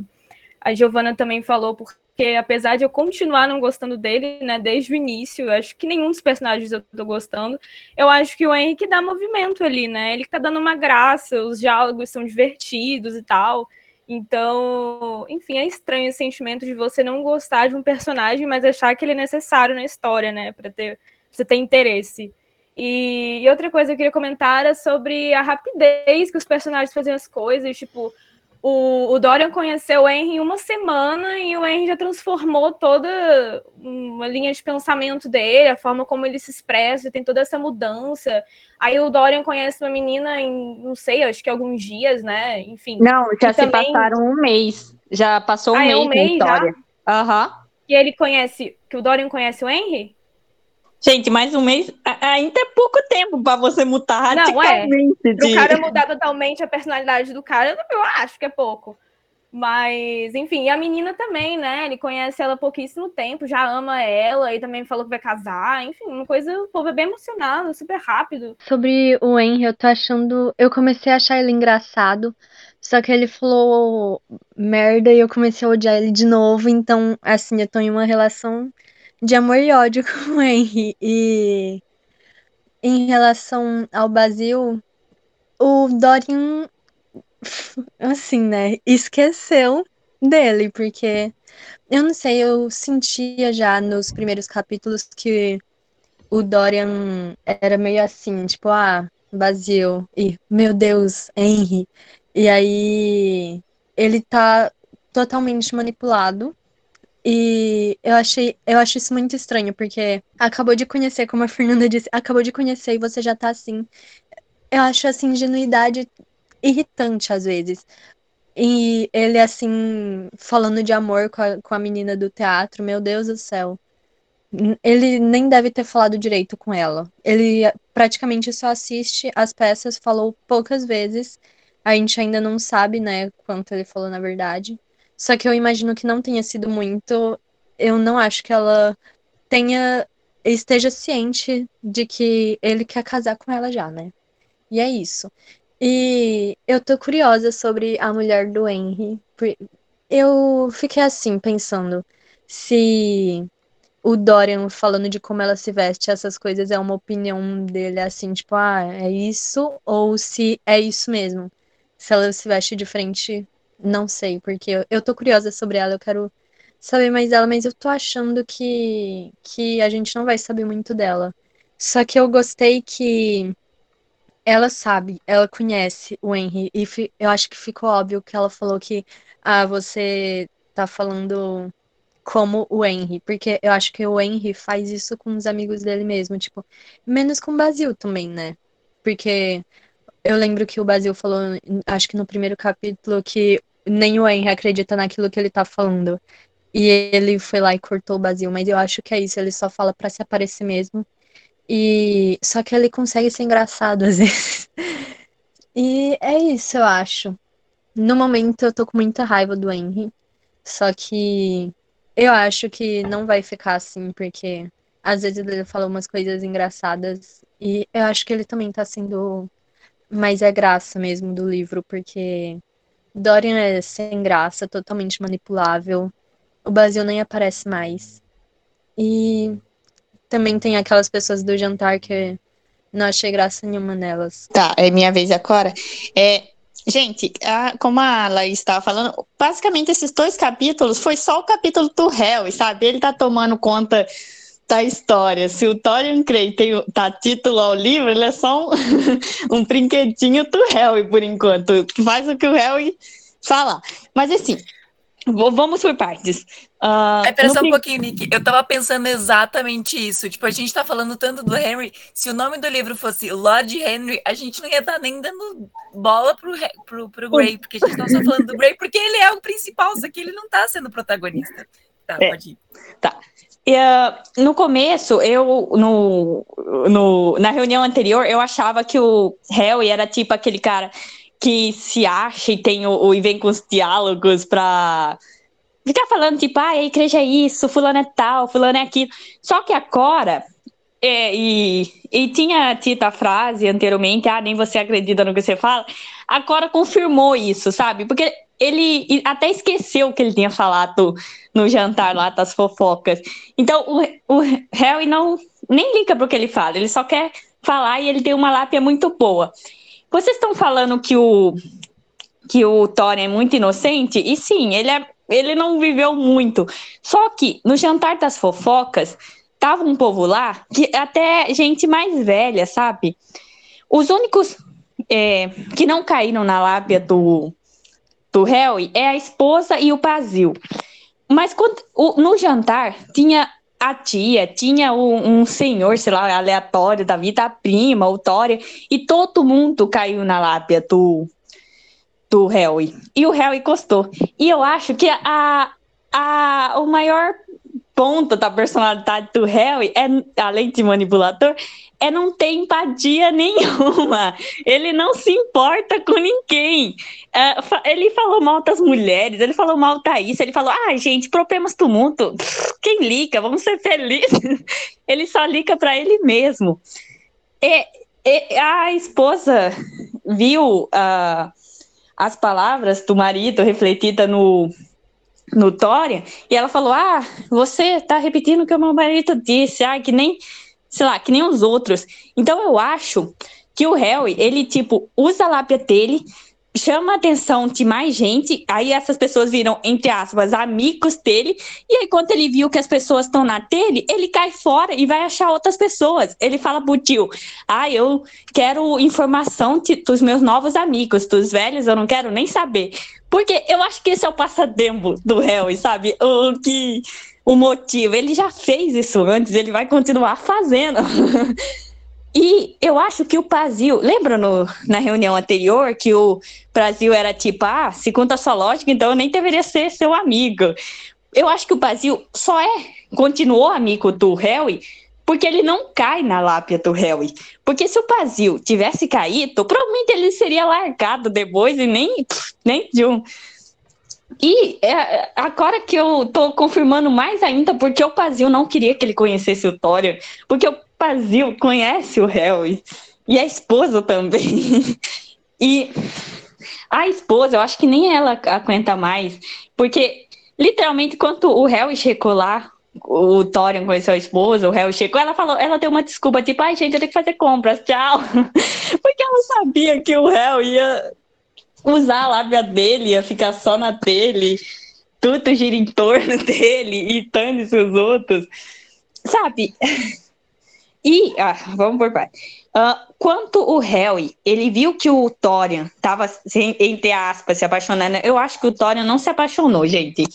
a Giovana também falou, porque apesar de eu continuar não gostando dele, né, desde o início, eu acho que nenhum dos personagens eu tô gostando, eu acho que o Henrique dá movimento ali, né, ele tá dando uma graça, os diálogos são divertidos e tal, Então, enfim, é estranho esse sentimento de você não gostar de um personagem, mas achar que ele é necessário na história, né? Para ter, você ter interesse. E, e, outra coisa que eu queria comentar era sobre a rapidez que os personagens faziam as coisas. Tipo, o, o Dorian conheceu o Henry em uma semana e o Henry já transformou toda uma linha de pensamento dele, a forma como ele se expressa, tem toda essa mudança. Aí o Dorian conhece uma menina em, não sei, acho que alguns dias, né? Enfim. Não, já se também... passaram um mês. Já passou um ah, mês, é um mês história. Aham. Uhum. E ele conhece, que o Dorian conhece o Henry? Gente, mais um mês ainda é pouco tempo para você mudar radicalmente. Não, é. De... o cara mudar totalmente a personalidade do cara, eu acho que é pouco. Mas, enfim, e a menina também, né? Ele conhece ela há pouquíssimo tempo, já ama ela e também falou que vai casar. Enfim, uma coisa, o povo é bem emocionado, super rápido. Sobre o Henry, eu tô achando. Eu comecei a achar ele engraçado, só que ele falou merda e eu comecei a odiar ele de novo. Então, assim, eu tô em uma relação de amor e ódio com o Henry. E em relação ao Brasil, o Dorian, assim, né, esqueceu dele, porque eu não sei, eu sentia já nos primeiros capítulos que o Dorian era meio assim, tipo, ah, Basil, e meu Deus, Henry. E aí ele tá totalmente manipulado e eu achei, eu acho isso muito estranho, porque acabou de conhecer, como a Fernanda disse, acabou de conhecer e você já tá assim. Eu acho essa ingenuidade irritante às vezes. E ele, assim, falando de amor com a, com a menina do teatro, meu Deus do céu. Ele nem deve ter falado direito com ela. Ele praticamente só assiste as peças, falou poucas vezes. A gente ainda não sabe, né, quanto ele falou na verdade. Só que eu imagino que não tenha sido muito. Eu não acho que ela tenha esteja ciente de que ele quer casar com ela já, né? E é isso. E eu tô curiosa sobre a mulher do Henry. Eu fiquei assim pensando se o Dorian falando de como ela se veste, essas coisas é uma opinião dele assim, tipo, ah, é isso ou se é isso mesmo. Se ela se veste diferente não sei, porque eu, eu tô curiosa sobre ela, eu quero saber mais dela, mas eu tô achando que, que a gente não vai saber muito dela. Só que eu gostei que ela sabe, ela conhece o Henry, e eu acho que ficou óbvio que ela falou que ah, você tá falando como o Henry, porque eu acho que o Henry faz isso com os amigos dele mesmo, tipo, menos com o Basil também, né? Porque eu lembro que o Basil falou, acho que no primeiro capítulo, que nem o Henry acredita naquilo que ele tá falando. E ele foi lá e cortou o Basil, mas eu acho que é isso, ele só fala para se aparecer mesmo. E só que ele consegue ser engraçado às vezes. E é isso, eu acho. No momento eu tô com muita raiva do Henry. Só que eu acho que não vai ficar assim, porque às vezes ele fala umas coisas engraçadas. E eu acho que ele também tá sendo mais é graça mesmo do livro, porque Dorian é sem graça, totalmente manipulável. O Basil nem aparece mais. E também tem aquelas pessoas do jantar que não achei graça nenhuma nelas. Tá, é minha vez agora. É, gente, a, como a Laís estava falando, basicamente esses dois capítulos foi só o capítulo do réu, sabe? Ele tá tomando conta da história. Se o Torian Cray tem, tá título ao livro, ele é só um, um brinquedinho do Harry, por enquanto. Faz o que o Harry fala. Mas assim, vamos por partes. Uh, Espera só um pouquinho, Nick. Eu tava pensando exatamente isso. Tipo, a gente tá falando tanto do Henry. Se o nome do livro fosse Lord Henry, a gente não ia estar tá nem dando bola pro, pro, pro Grey, porque a gente tá só falando do Grey, porque ele é o principal, só que ele não tá sendo protagonista. Tá, é. pode ir. Tá. E, uh, no começo, eu, no, no, na reunião anterior, eu achava que o Harry era tipo aquele cara que se acha e tem o, e vem com os diálogos pra ficar falando, tipo, ah, a igreja é isso, fulano é tal, fulano é aquilo. Só que a Cora, é, e, e tinha dito a frase anteriormente, ah, nem você acredita no que você fala, a Cora confirmou isso, sabe? Porque ele até esqueceu o que ele tinha falado no jantar lá das fofocas. Então, o, o Harry não nem liga para o que ele fala, ele só quer falar e ele tem uma lápia muito boa. Vocês estão falando que o que o Thorin é muito inocente, e sim, ele, é, ele não viveu muito. Só que no jantar das fofocas, tava um povo lá, que até gente mais velha, sabe? Os únicos é, que não caíram na lábia do, do Harry é a esposa e o Pazil. Mas quando, o, no jantar tinha a tia, tinha um, um, senhor, sei lá, aleatório da vida, a prima, o Tória, e todo mundo caiu na lábia do, do Harry. E o Harry encostou. E eu acho que a, a, o maior ponto da personalidade do Harry, é, além de manipulador, é não ter empatia nenhuma. Ele não se importa com ninguém. É, ele falou mal das mulheres, ele falou mal da Thaís, ele falou, ah, gente, problemas do mundo, quem liga? Vamos ser felizes. Ele só liga para ele mesmo. E, e, a esposa viu uh, as palavras do marido refletida no, no e ela falou, ah, você tá repetindo o que o meu marido disse, ah, que nem sei lá, que nem os outros. Então eu acho que o Harry, ele, tipo, usa a lábia dele, chama a atenção de mais gente, aí essas pessoas viram, entre aspas, amigos dele, e aí quando ele viu que as pessoas estão na dele, ele cai fora e vai achar outras pessoas. Ele fala pro tio, ah, eu quero informação de, dos meus novos amigos, dos velhos eu não quero nem saber. Porque eu acho que esse é o passatempo do Harry, sabe? O que o motivo. Ele já fez isso antes, ele vai continuar fazendo. e eu acho que o Brasil, lembra no, na reunião anterior que o Brasil era tipo, ah, se conta sua lógica, então eu nem deveria ser seu amigo. Eu acho que o Brasil só é, continuou amigo do Harry porque ele não cai na lápia do Harry. Porque se o Brasil tivesse caído, provavelmente ele seria largado depois e nem, nem de um. E é, agora que eu tô confirmando mais ainda, porque o Pazil não queria que ele conhecesse o Thorin, porque o Pazil conhece o Harry e a esposa também. e a esposa, eu acho que nem ela aguenta mais, porque literalmente quando o Harry chegou lá, o Thorin conheceu a esposa, o Harry chegou, ela falou, ela deu uma desculpa, tipo, ai gente, eu tenho que fazer compras, tchau. porque ela sabia que o Harry ia usar a lábia dele, ia ficar só na dele, tudo gira em torno dele e tane-se os outros. Sabe? E, ah, vamos por parte. Uh, quanto o Harry, ele viu que o Thorian estava, entre aspas, se apaixonando. Eu acho que o Thorian não se apaixonou, gente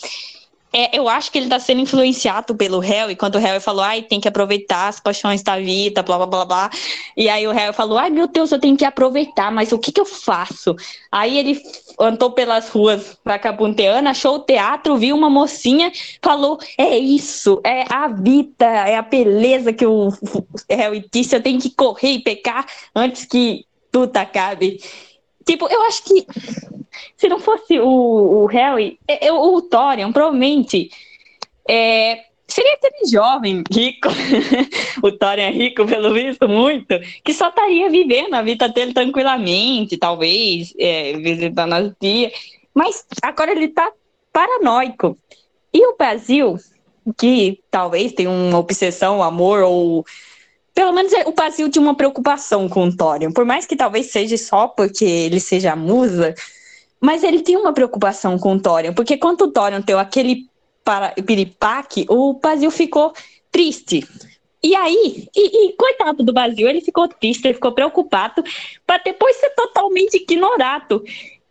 é, eu acho que ele tá sendo influenciado pelo Harry, quando o Harry falou, ai, tem que aproveitar as paixões da vida, blá blá blá blá. E aí o Harry falou, ai meu Deus, eu tenho que aproveitar, mas o que que eu faço? Aí ele andou pelas ruas vacabunteando, achou o teatro, viu uma mocinha, falou, é isso, é a vida, é a beleza que o Harry disse, eu tenho que correr e pecar antes que tudo acabe. Tipo, eu acho que se não fosse o, o Harry, eu, o Thorian provavelmente é, seria aquele jovem rico, o Thorian é rico, pelo visto, muito, que só estaria vivendo a vida dele tranquilamente, talvez, é, visitando as dias. Mas agora ele tá paranoico. E o Brasil, que talvez tenha uma obsessão, amor ou pelo menos o Basil tinha uma preocupação com o Thorium, por mais que talvez seja só porque ele seja musa, mas ele tinha uma preocupação com o Thorium, porque quando o Thorium deu aquele para, piripaque, o Basil ficou triste. E aí, e, e, coitado do Basil, ele ficou triste, ele ficou preocupado, para depois ser totalmente ignorado.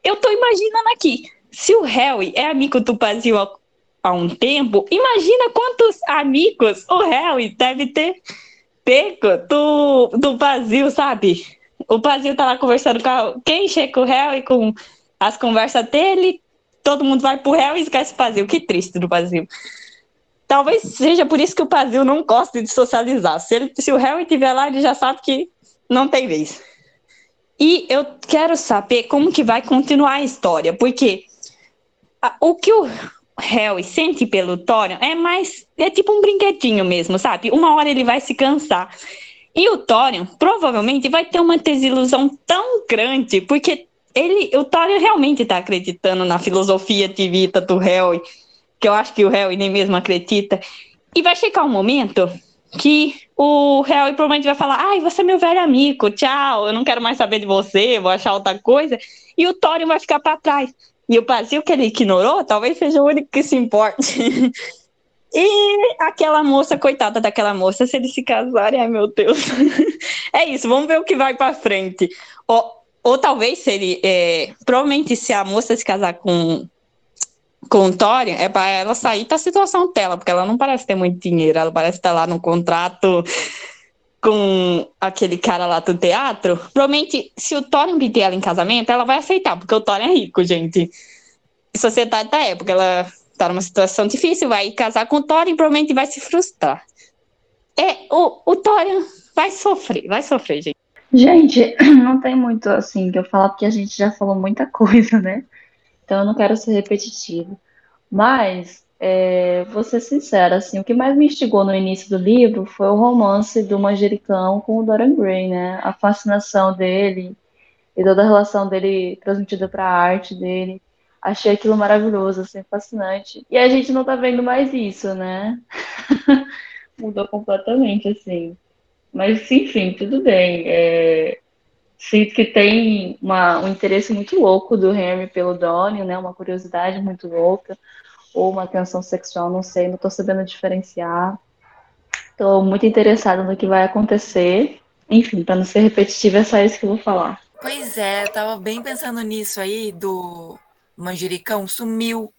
Eu tô imaginando aqui, se o Harry é amigo do Basil há, há um tempo, imagina quantos amigos o Harry deve ter pego do, do Brasil, sabe? O Brasil tá lá conversando com a, quem chega com o e com as conversas dele, todo mundo vai pro réu e esquece o Brasil. Que triste do Brasil. Talvez seja por isso que o Brasil não gosta de socializar. Se, ele, se o réu estiver lá, ele já sabe que não tem vez. E eu quero saber como que vai continuar a história, porque a, o que o, Harry sente pelo Thorium é mais. É tipo um brinquedinho mesmo, sabe? Uma hora ele vai se cansar. E o Thorium provavelmente vai ter uma desilusão tão grande, porque ele, o Thorium realmente está acreditando na filosofia de vida do Harry, que eu acho que o Harry nem mesmo acredita. E vai chegar um momento que o Harry provavelmente vai falar: ai, você é meu velho amigo, tchau, eu não quero mais saber de você, vou achar outra coisa. E o Thorin vai ficar para trás. E o Brasil que ele ignorou, talvez seja o único que se importe. e aquela moça, coitada daquela moça, se eles se casarem, ai meu Deus. é isso, vamos ver o que vai para frente. Ou, ou talvez se ele. É, provavelmente, se a moça se casar com com o Thorin é para ela sair da situação dela, porque ela não parece ter muito dinheiro, ela parece estar lá no contrato com aquele cara lá do teatro. Provavelmente, se o Thorin pedir ela em casamento, ela vai aceitar, porque o Thorin é rico, gente. Sociedade da época, ela tá numa situação difícil, vai casar com o Thorin, provavelmente vai se frustrar. É, o, o Thorin vai sofrer, vai sofrer, gente. Gente, não tem muito assim que eu falar, porque a gente já falou muita coisa, né? Então eu não quero ser repetitivo. Mas, é, vou ser sincera, assim, o que mais me instigou no início do livro foi o romance do Manjericão com o Dorian Gray, né? A fascinação dele e toda a relação dele transmitida para a arte dele. Achei aquilo maravilhoso, assim, fascinante. E a gente não tá vendo mais isso, né? Mudou completamente, assim. Mas, enfim, tudo bem. É, sinto que tem uma, um interesse muito louco do Henry pelo Donnie, né? Uma curiosidade muito louca, ou uma tensão sexual, não sei, não estou sabendo diferenciar. Estou muito interessada no que vai acontecer. Enfim, para não ser repetitiva, é só isso que eu vou falar. Pois é, eu tava bem pensando nisso aí do manjericão, sumiu,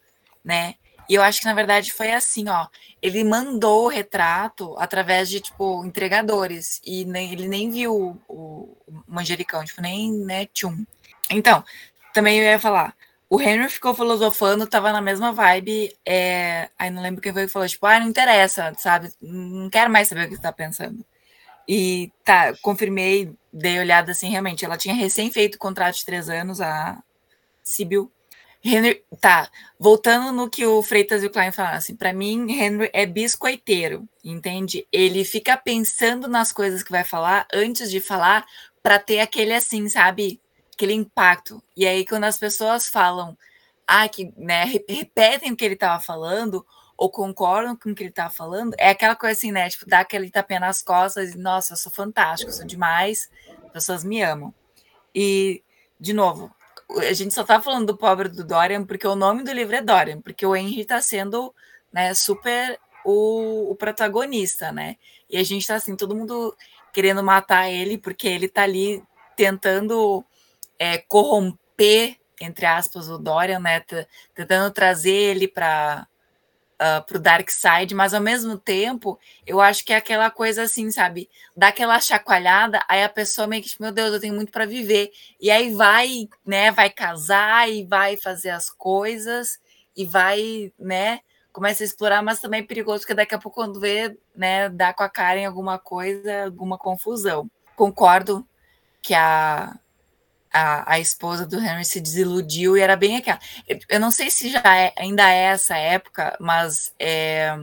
né? E eu acho que na verdade foi assim, ó. Ele mandou o retrato através de, tipo, entregadores. E nem, ele nem viu o, o manjericão, tipo, nem, né, tchum. Então, também eu ia falar. O Henry ficou filosofando, tava na mesma vibe. É... Aí não lembro quem foi que falou, tipo, ah, não interessa, sabe? Não quero mais saber o que você tá pensando. E tá, confirmei, dei olhada assim, realmente. Ela tinha recém feito o contrato de três anos, a Sibyl Henry, tá, voltando no que o Freitas e o Klein falaram, assim, para mim, Henry é biscoiteiro, entende? Ele fica pensando nas coisas que vai falar antes de falar para ter aquele assim, sabe? Aquele impacto. E aí, quando as pessoas falam, ah, que, né, repetem o que ele estava falando, ou concordam com o que ele estava falando, é aquela coisa assim, né? Tipo, dá aquele tapinha nas costas e, nossa, eu sou fantástico, sou demais, as pessoas me amam. E, de novo, a gente só tá falando do pobre do Dorian porque o nome do livro é Dorian, porque o Henry tá sendo né, super o, o protagonista, né? E a gente tá assim, todo mundo querendo matar ele porque ele tá ali tentando é, corromper, entre aspas, o Dorian, né? Tentando trazer ele para uh, pro Dark Side, mas ao mesmo tempo, eu acho que é aquela coisa assim, sabe? Dá aquela chacoalhada, aí a pessoa meio que, tipo, meu Deus, eu tenho muito para viver. E aí vai, né, vai casar e vai fazer as coisas e vai, né, começa a explorar, mas também é perigoso, porque daqui a pouco, quando vê, né, dá com a cara em alguma coisa, alguma confusão. Concordo que a, a, a esposa do Henry se desiludiu e era bem aquela. Eu não sei se já é, ainda é essa época, mas é,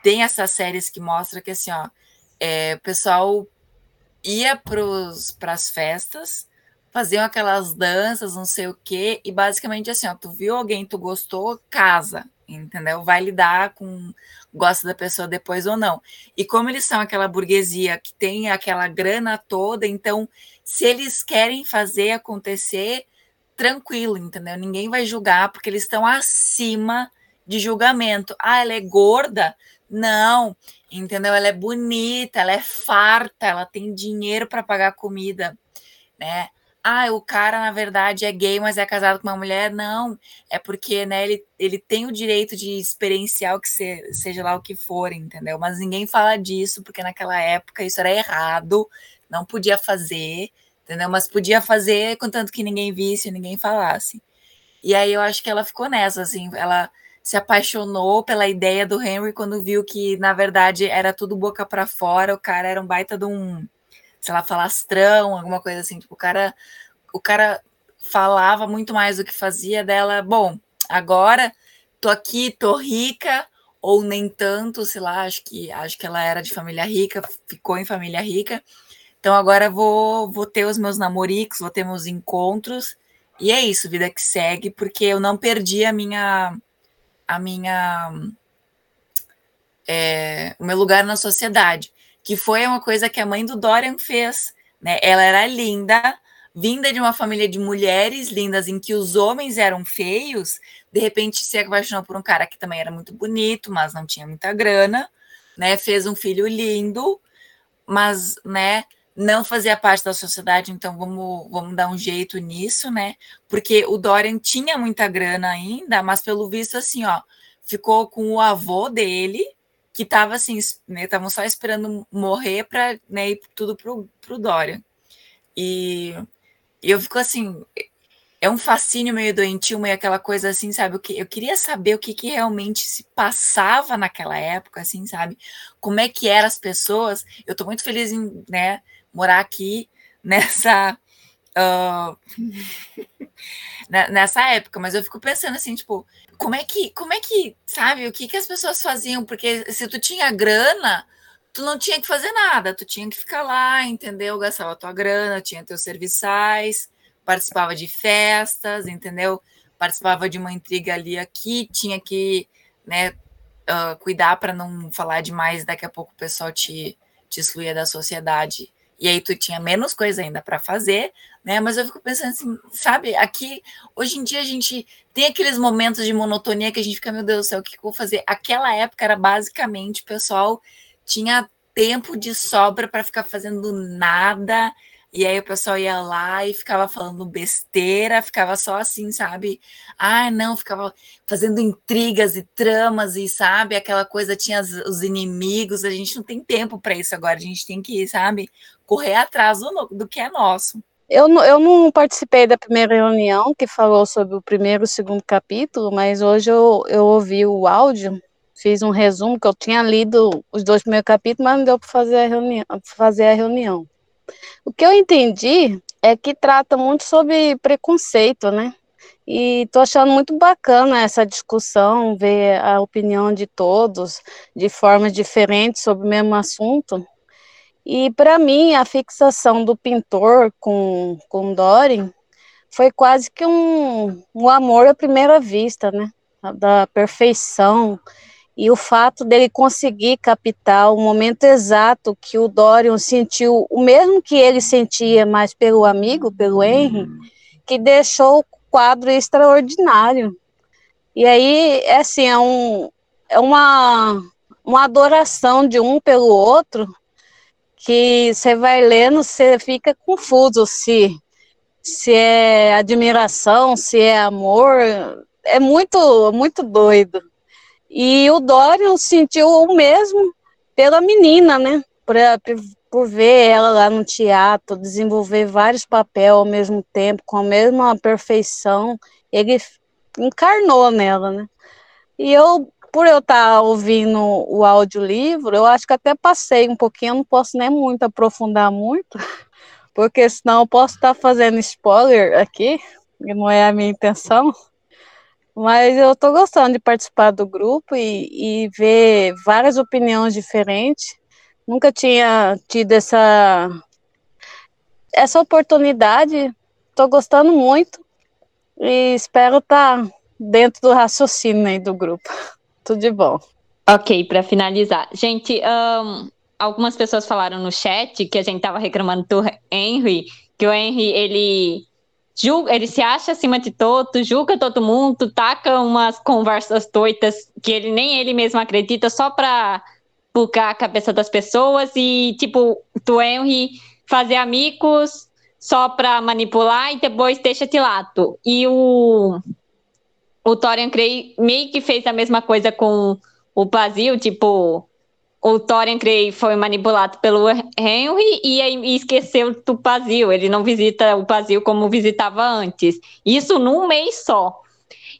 tem essas séries que mostra que assim, ó, é, o pessoal ia para as festas, faziam aquelas danças, não sei o quê, e basicamente assim, ó, tu viu alguém, tu gostou, casa, entendeu? Vai lidar com gosta da pessoa depois ou não. E como eles são aquela burguesia que tem aquela grana toda, então se eles querem fazer acontecer, tranquilo, entendeu? Ninguém vai julgar porque eles estão acima de julgamento. Ah, ela é gorda? Não, entendeu? Ela é bonita, ela é farta, ela tem dinheiro para pagar comida, né? Ah, o cara na verdade é gay, mas é casado com uma mulher? Não, é porque né, ele, ele tem o direito de experienciar o que se, seja lá o que for, entendeu? Mas ninguém fala disso porque naquela época isso era errado, não podia fazer, entendeu? Mas podia fazer contanto que ninguém visse, ninguém falasse. E aí eu acho que ela ficou nessa, assim, ela se apaixonou pela ideia do Henry quando viu que, na verdade, era tudo boca para fora, o cara era um baita de um, sei lá, falastrão, alguma coisa assim, tipo, o cara, o cara falava muito mais do que fazia dela, bom, agora tô aqui, tô rica, ou nem tanto, sei lá, acho que acho que ela era de família rica, ficou em família rica, então agora vou, vou ter os meus namoricos, vou ter meus encontros. E é isso, vida que segue, porque eu não perdi a minha a minha é, o meu lugar na sociedade, que foi uma coisa que a mãe do Dorian fez. Né? Ela era linda, vinda de uma família de mulheres lindas em que os homens eram feios, de repente se apaixonou por um cara que também era muito bonito, mas não tinha muita grana, né? Fez um filho lindo, mas, né, não fazia parte da sociedade, então vamos, vamos dar um jeito nisso, né? Porque o Dorian tinha muita grana ainda, mas pelo visto assim, ó, ficou com o avô dele, que estava assim, né, estavam só esperando morrer para né, ir tudo pro, pro Dorian. E, eu fico assim, é um fascínio meio doentio, meio aquela coisa assim, sabe? Eu queria saber o que, que realmente se passava naquela época, assim, sabe? Como é que eram as pessoas. Eu tô muito feliz em, né, morar aqui nessa. Uh, nessa época, mas eu fico pensando assim, tipo, como é que, como é que, sabe, o que, que as pessoas faziam? Porque se tu tinha grana, tu não tinha que fazer nada, tu tinha que ficar lá, entendeu? Gastava tua grana, tinha teus serviçais, participava de festas, entendeu? Participava de uma intriga ali aqui, tinha que, né, uh, cuidar para não falar demais, daqui a pouco o pessoal te, te excluía da sociedade e aí tu tinha menos coisa ainda para fazer, né? Mas eu fico pensando assim, sabe, aqui hoje em dia a gente tem aqueles momentos de monotonia que a gente fica, meu Deus do céu, o que eu vou fazer? Aquela época era basicamente o pessoal tinha tempo de sobra para ficar fazendo nada e aí o pessoal ia lá e ficava falando besteira, ficava só assim, sabe? Ah, não, ficava fazendo intrigas e tramas e, sabe, aquela coisa tinha os inimigos. A gente não tem tempo para isso agora. A gente tem que, sabe, correr atrás do, do que é nosso. Eu, eu não participei da primeira reunião que falou sobre o primeiro e o segundo capítulo, mas hoje eu, eu ouvi o áudio, fiz um resumo, que eu tinha lido os dois primeiros capítulos, mas não deu para fazer a reunião. Fazer a reunião. O que eu entendi é que trata muito sobre preconceito, né? E tô achando muito bacana essa discussão, ver a opinião de todos de formas diferentes sobre o mesmo assunto. E para mim, a fixação do pintor com, com Dorin foi quase que um, um amor à primeira vista, né? Da perfeição, e o fato dele conseguir captar o momento exato que o Dorian sentiu, o mesmo que ele sentia, mas pelo amigo, pelo Henry, que deixou o quadro extraordinário. E aí, é assim, é, um, é uma, uma adoração de um pelo outro, que você vai lendo, você fica confuso se, se é admiração, se é amor, é muito, muito doido. E o Dorian sentiu o mesmo pela menina, né? Por, por ver ela lá no teatro, desenvolver vários papéis ao mesmo tempo, com a mesma perfeição, ele encarnou nela, né? E eu, por eu estar tá ouvindo o audiolivro, eu acho que até passei um pouquinho, não posso nem muito aprofundar muito, porque senão eu posso estar tá fazendo spoiler aqui, e não é a minha intenção. Mas eu estou gostando de participar do grupo e, e ver várias opiniões diferentes. Nunca tinha tido essa, essa oportunidade. Estou gostando muito e espero estar tá dentro do raciocínio aí do grupo. Tudo de bom. Ok, para finalizar. Gente, um, algumas pessoas falaram no chat que a gente estava reclamando do Henry, que o Henry, ele julga, ele se acha acima de todo, julga todo mundo, taca umas conversas doidas que ele nem ele mesmo acredita só para bugar a cabeça das pessoas e tipo, tu Henry fazer amigos só para manipular e depois deixa de lado. E o o Torian Cray meio que fez a mesma coisa com o Basil, tipo, o Thorin Grey foi manipulado pelo Henry e, e esqueceu do Pazil. Ele não visita o Pazil como visitava antes. Isso num mês só.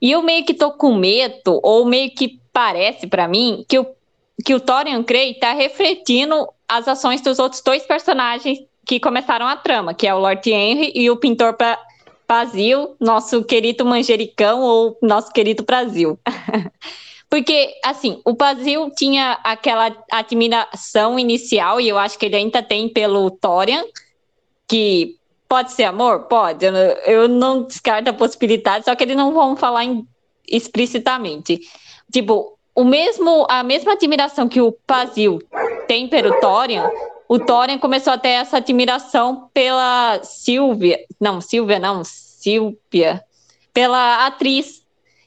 E eu meio que tô com medo, ou meio que parece para mim, que o, que o Thorin Grey tá refletindo as ações dos outros dois personagens que começaram a trama, que é o Lord Henry e o pintor Pazil, nosso querido manjericão ou nosso querido Brasil. Porque, assim, o Brasil tinha aquela admiração inicial, e eu acho que ele ainda tem pelo Torian, que pode ser amor? Pode. Eu não descarto a possibilidade, só que eles não vão falar em, explicitamente. Tipo, o mesmo, a mesma admiração que o Pazil tem pelo Thorian, o Thorian começou a ter essa admiração pela Silvia, não, Silvia não, Silvia, pela atriz.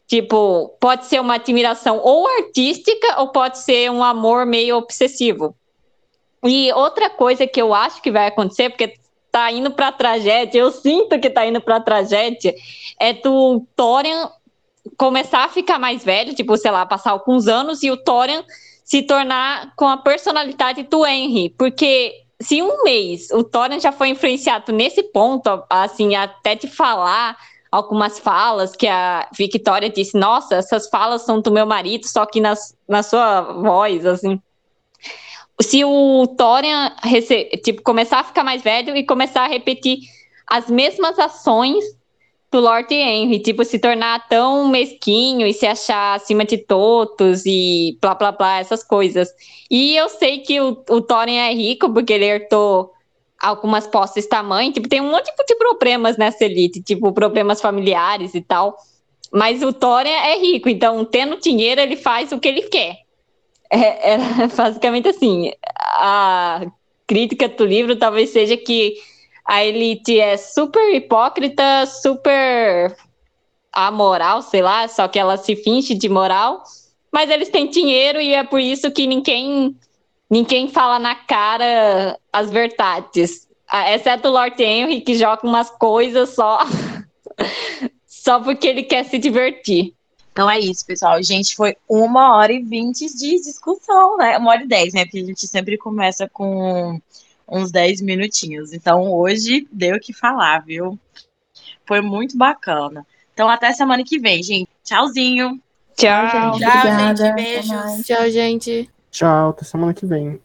Tipo, pode ser uma admiração ou artística ou pode ser um amor meio obsessivo. E outra coisa que eu acho que vai acontecer, porque tá indo pra tragédia, eu sinto que tá indo pra tragédia, é do Thorian começar a ficar mais velho, tipo, sei lá, passar alguns anos e o Thorian se tornar com a personalidade do Henry, porque se um mês o Thorian já foi influenciado nesse ponto, assim, até de falar algumas falas que a Victoria disse, nossa, essas falas são do meu marido, só que nas, na sua voz, assim. Se o Thorian tipo, começar a ficar mais velho e começar a repetir as mesmas ações do Lord Henry, tipo, se tornar tão mesquinho e se achar acima de todos e blá blá blá, essas coisas. E eu sei que o, o Thorin é rico porque ele herdou algumas posses tamanho, tipo, tem um monte de problemas nessa elite, tipo, problemas familiares e tal. Mas o Thorin é rico, então, tendo dinheiro, ele faz o que ele quer. É, é basicamente assim. A crítica do livro talvez seja que a elite é super hipócrita, super amoral, sei lá, só que ela se finge de moral, mas eles têm dinheiro e é por isso que ninguém ninguém fala na cara as verdades. Ah, exceto o Lord Henry, que joga umas coisas só só porque ele quer se divertir. Então é isso, pessoal. Gente, foi uma hora e vinte de discussão, né? Uma hora e dez, né? Porque a gente sempre começa com uns 10 minutinhos. Então hoje deu o que falar, viu? Foi muito bacana. Então até semana que vem, gente. Tchauzinho. Tchau, Tchau. Obrigada. Tchau, gente. Beijos. Tchau, gente. Tchau, até semana que vem.